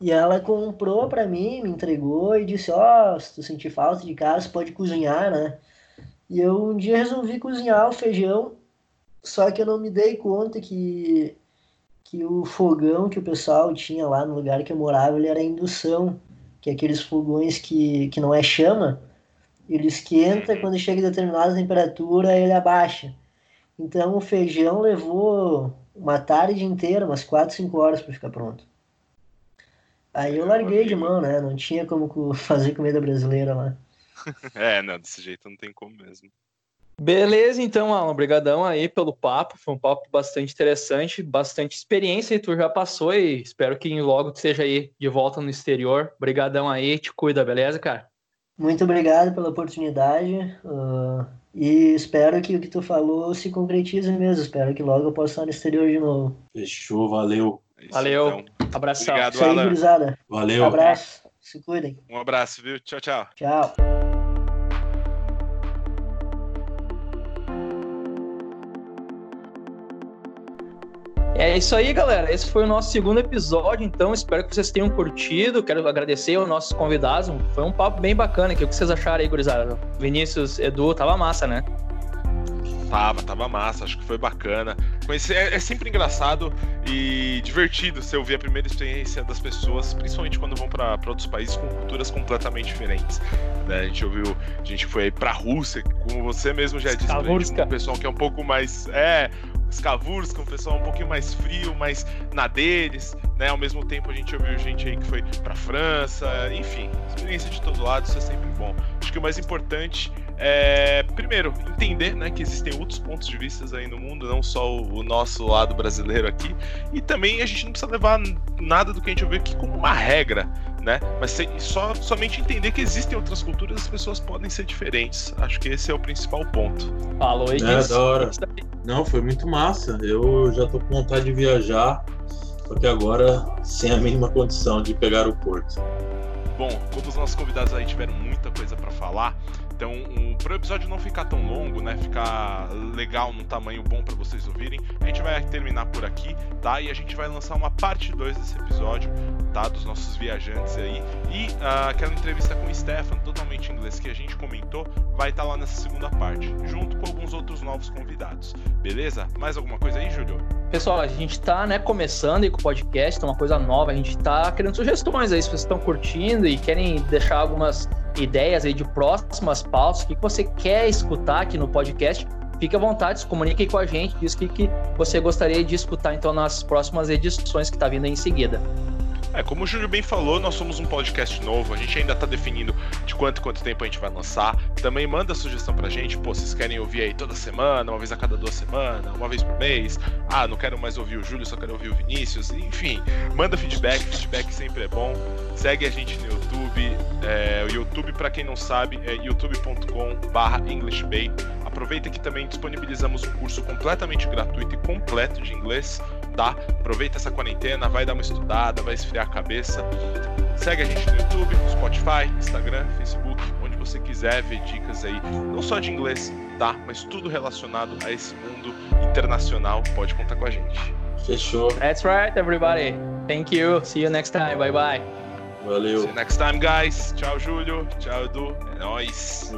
E ela comprou para mim, me entregou e disse: Ó, oh, se tu sentir falta de casa, pode cozinhar, né? E eu um dia resolvi cozinhar o feijão, só que eu não me dei conta que, que o fogão que o pessoal tinha lá no lugar que eu morava, ele era indução, que é aqueles fogões que, que não é chama, ele esquenta, quando chega a determinada temperatura, ele abaixa. Então o feijão levou uma tarde inteira, umas 4, 5 horas para ficar pronto. Aí eu larguei de mão, né? Não tinha como fazer comida brasileira lá. é, não, desse jeito não tem como mesmo. Beleza, então, Alan, obrigadão aí pelo papo, foi um papo bastante interessante, bastante experiência, e tu já passou e espero que logo tu esteja aí de volta no exterior. Obrigadão aí, te cuida, beleza, cara? Muito obrigado pela oportunidade uh, e espero que o que tu falou se concretize mesmo, espero que logo eu possa estar no exterior de novo. Fechou, valeu. É Valeu. Então. Abração. Obrigado, Alan. Valeu. Um abraço. Se cuidem. Um abraço, viu? Tchau, tchau. Tchau. É isso aí, galera. Esse foi o nosso segundo episódio, então espero que vocês tenham curtido. Quero agradecer aos nossos convidados. Foi um papo bem bacana. O que vocês acharam aí, gurizada? Vinícius, Edu, tava massa, né? Tava, tava massa, acho que foi bacana. Conhecer, é, é, sempre engraçado e divertido você ouvir a primeira experiência das pessoas, principalmente quando vão para outros países com culturas completamente diferentes. Né? A gente ouviu gente que foi pra Rússia, como você mesmo já disse, gente, um pessoal que é um pouco mais. É, Skavurska, um pessoal um pouquinho mais frio, mais na deles, né? Ao mesmo tempo a gente ouviu gente aí que foi para França, enfim, experiência de todo lado, isso é sempre bom. Acho que o mais importante é, primeiro, entender né, que existem outros pontos de vista aí no mundo, não só o nosso lado brasileiro aqui. E também a gente não precisa levar nada do que a gente ouviu aqui como uma regra, né? Mas só, somente entender que existem outras culturas e as pessoas podem ser diferentes. Acho que esse é o principal ponto. Falou aí. É, da hora. Não, foi muito massa. Eu já tô com vontade de viajar, só que agora sem a mínima condição de pegar o porto. Bom, como os nossos convidados aí tiveram muita coisa para falar, então, um, para o episódio não ficar tão longo, né, ficar legal num tamanho bom para vocês ouvirem, a gente vai terminar por aqui, tá? E a gente vai lançar uma parte 2 desse episódio, tá? Dos nossos viajantes aí. E uh, aquela entrevista com o Stefan, totalmente em inglês, que a gente comentou, vai estar tá lá nessa segunda parte, junto com alguns outros novos convidados. Beleza? Mais alguma coisa aí, Júlio? Pessoal, a gente está né, começando aí com o podcast, é uma coisa nova, a gente está querendo sugestões aí, se vocês estão curtindo e querem deixar algumas ideias aí de próximas pautas, o que você quer escutar aqui no podcast, fique à vontade, se comunique com a gente, diz o que, que você gostaria de escutar então nas próximas edições que está vindo em seguida. É, como o Júlio bem falou, nós somos um podcast novo, a gente ainda tá definindo de quanto quanto tempo a gente vai lançar. Também manda sugestão pra gente, pô, vocês querem ouvir aí toda semana, uma vez a cada duas semanas, uma vez por mês. Ah, não quero mais ouvir o Júlio, só quero ouvir o Vinícius. Enfim, manda feedback, feedback sempre é bom. Segue a gente no YouTube. É, o YouTube, para quem não sabe, é youtube.com/englishbay. Aproveita que também disponibilizamos um curso completamente gratuito e completo de inglês tá? Aproveita essa quarentena, vai dar uma estudada, vai esfriar a cabeça. Segue a gente no YouTube, no Spotify, Instagram, Facebook, onde você quiser ver dicas aí, não só de inglês, tá? Mas tudo relacionado a esse mundo internacional, pode contar com a gente. Fechou. That's right, everybody. Thank you. See you next time. Bye bye. Valeu. See you next time, guys. Tchau, Júlio. Tchau, Edu. É nóis.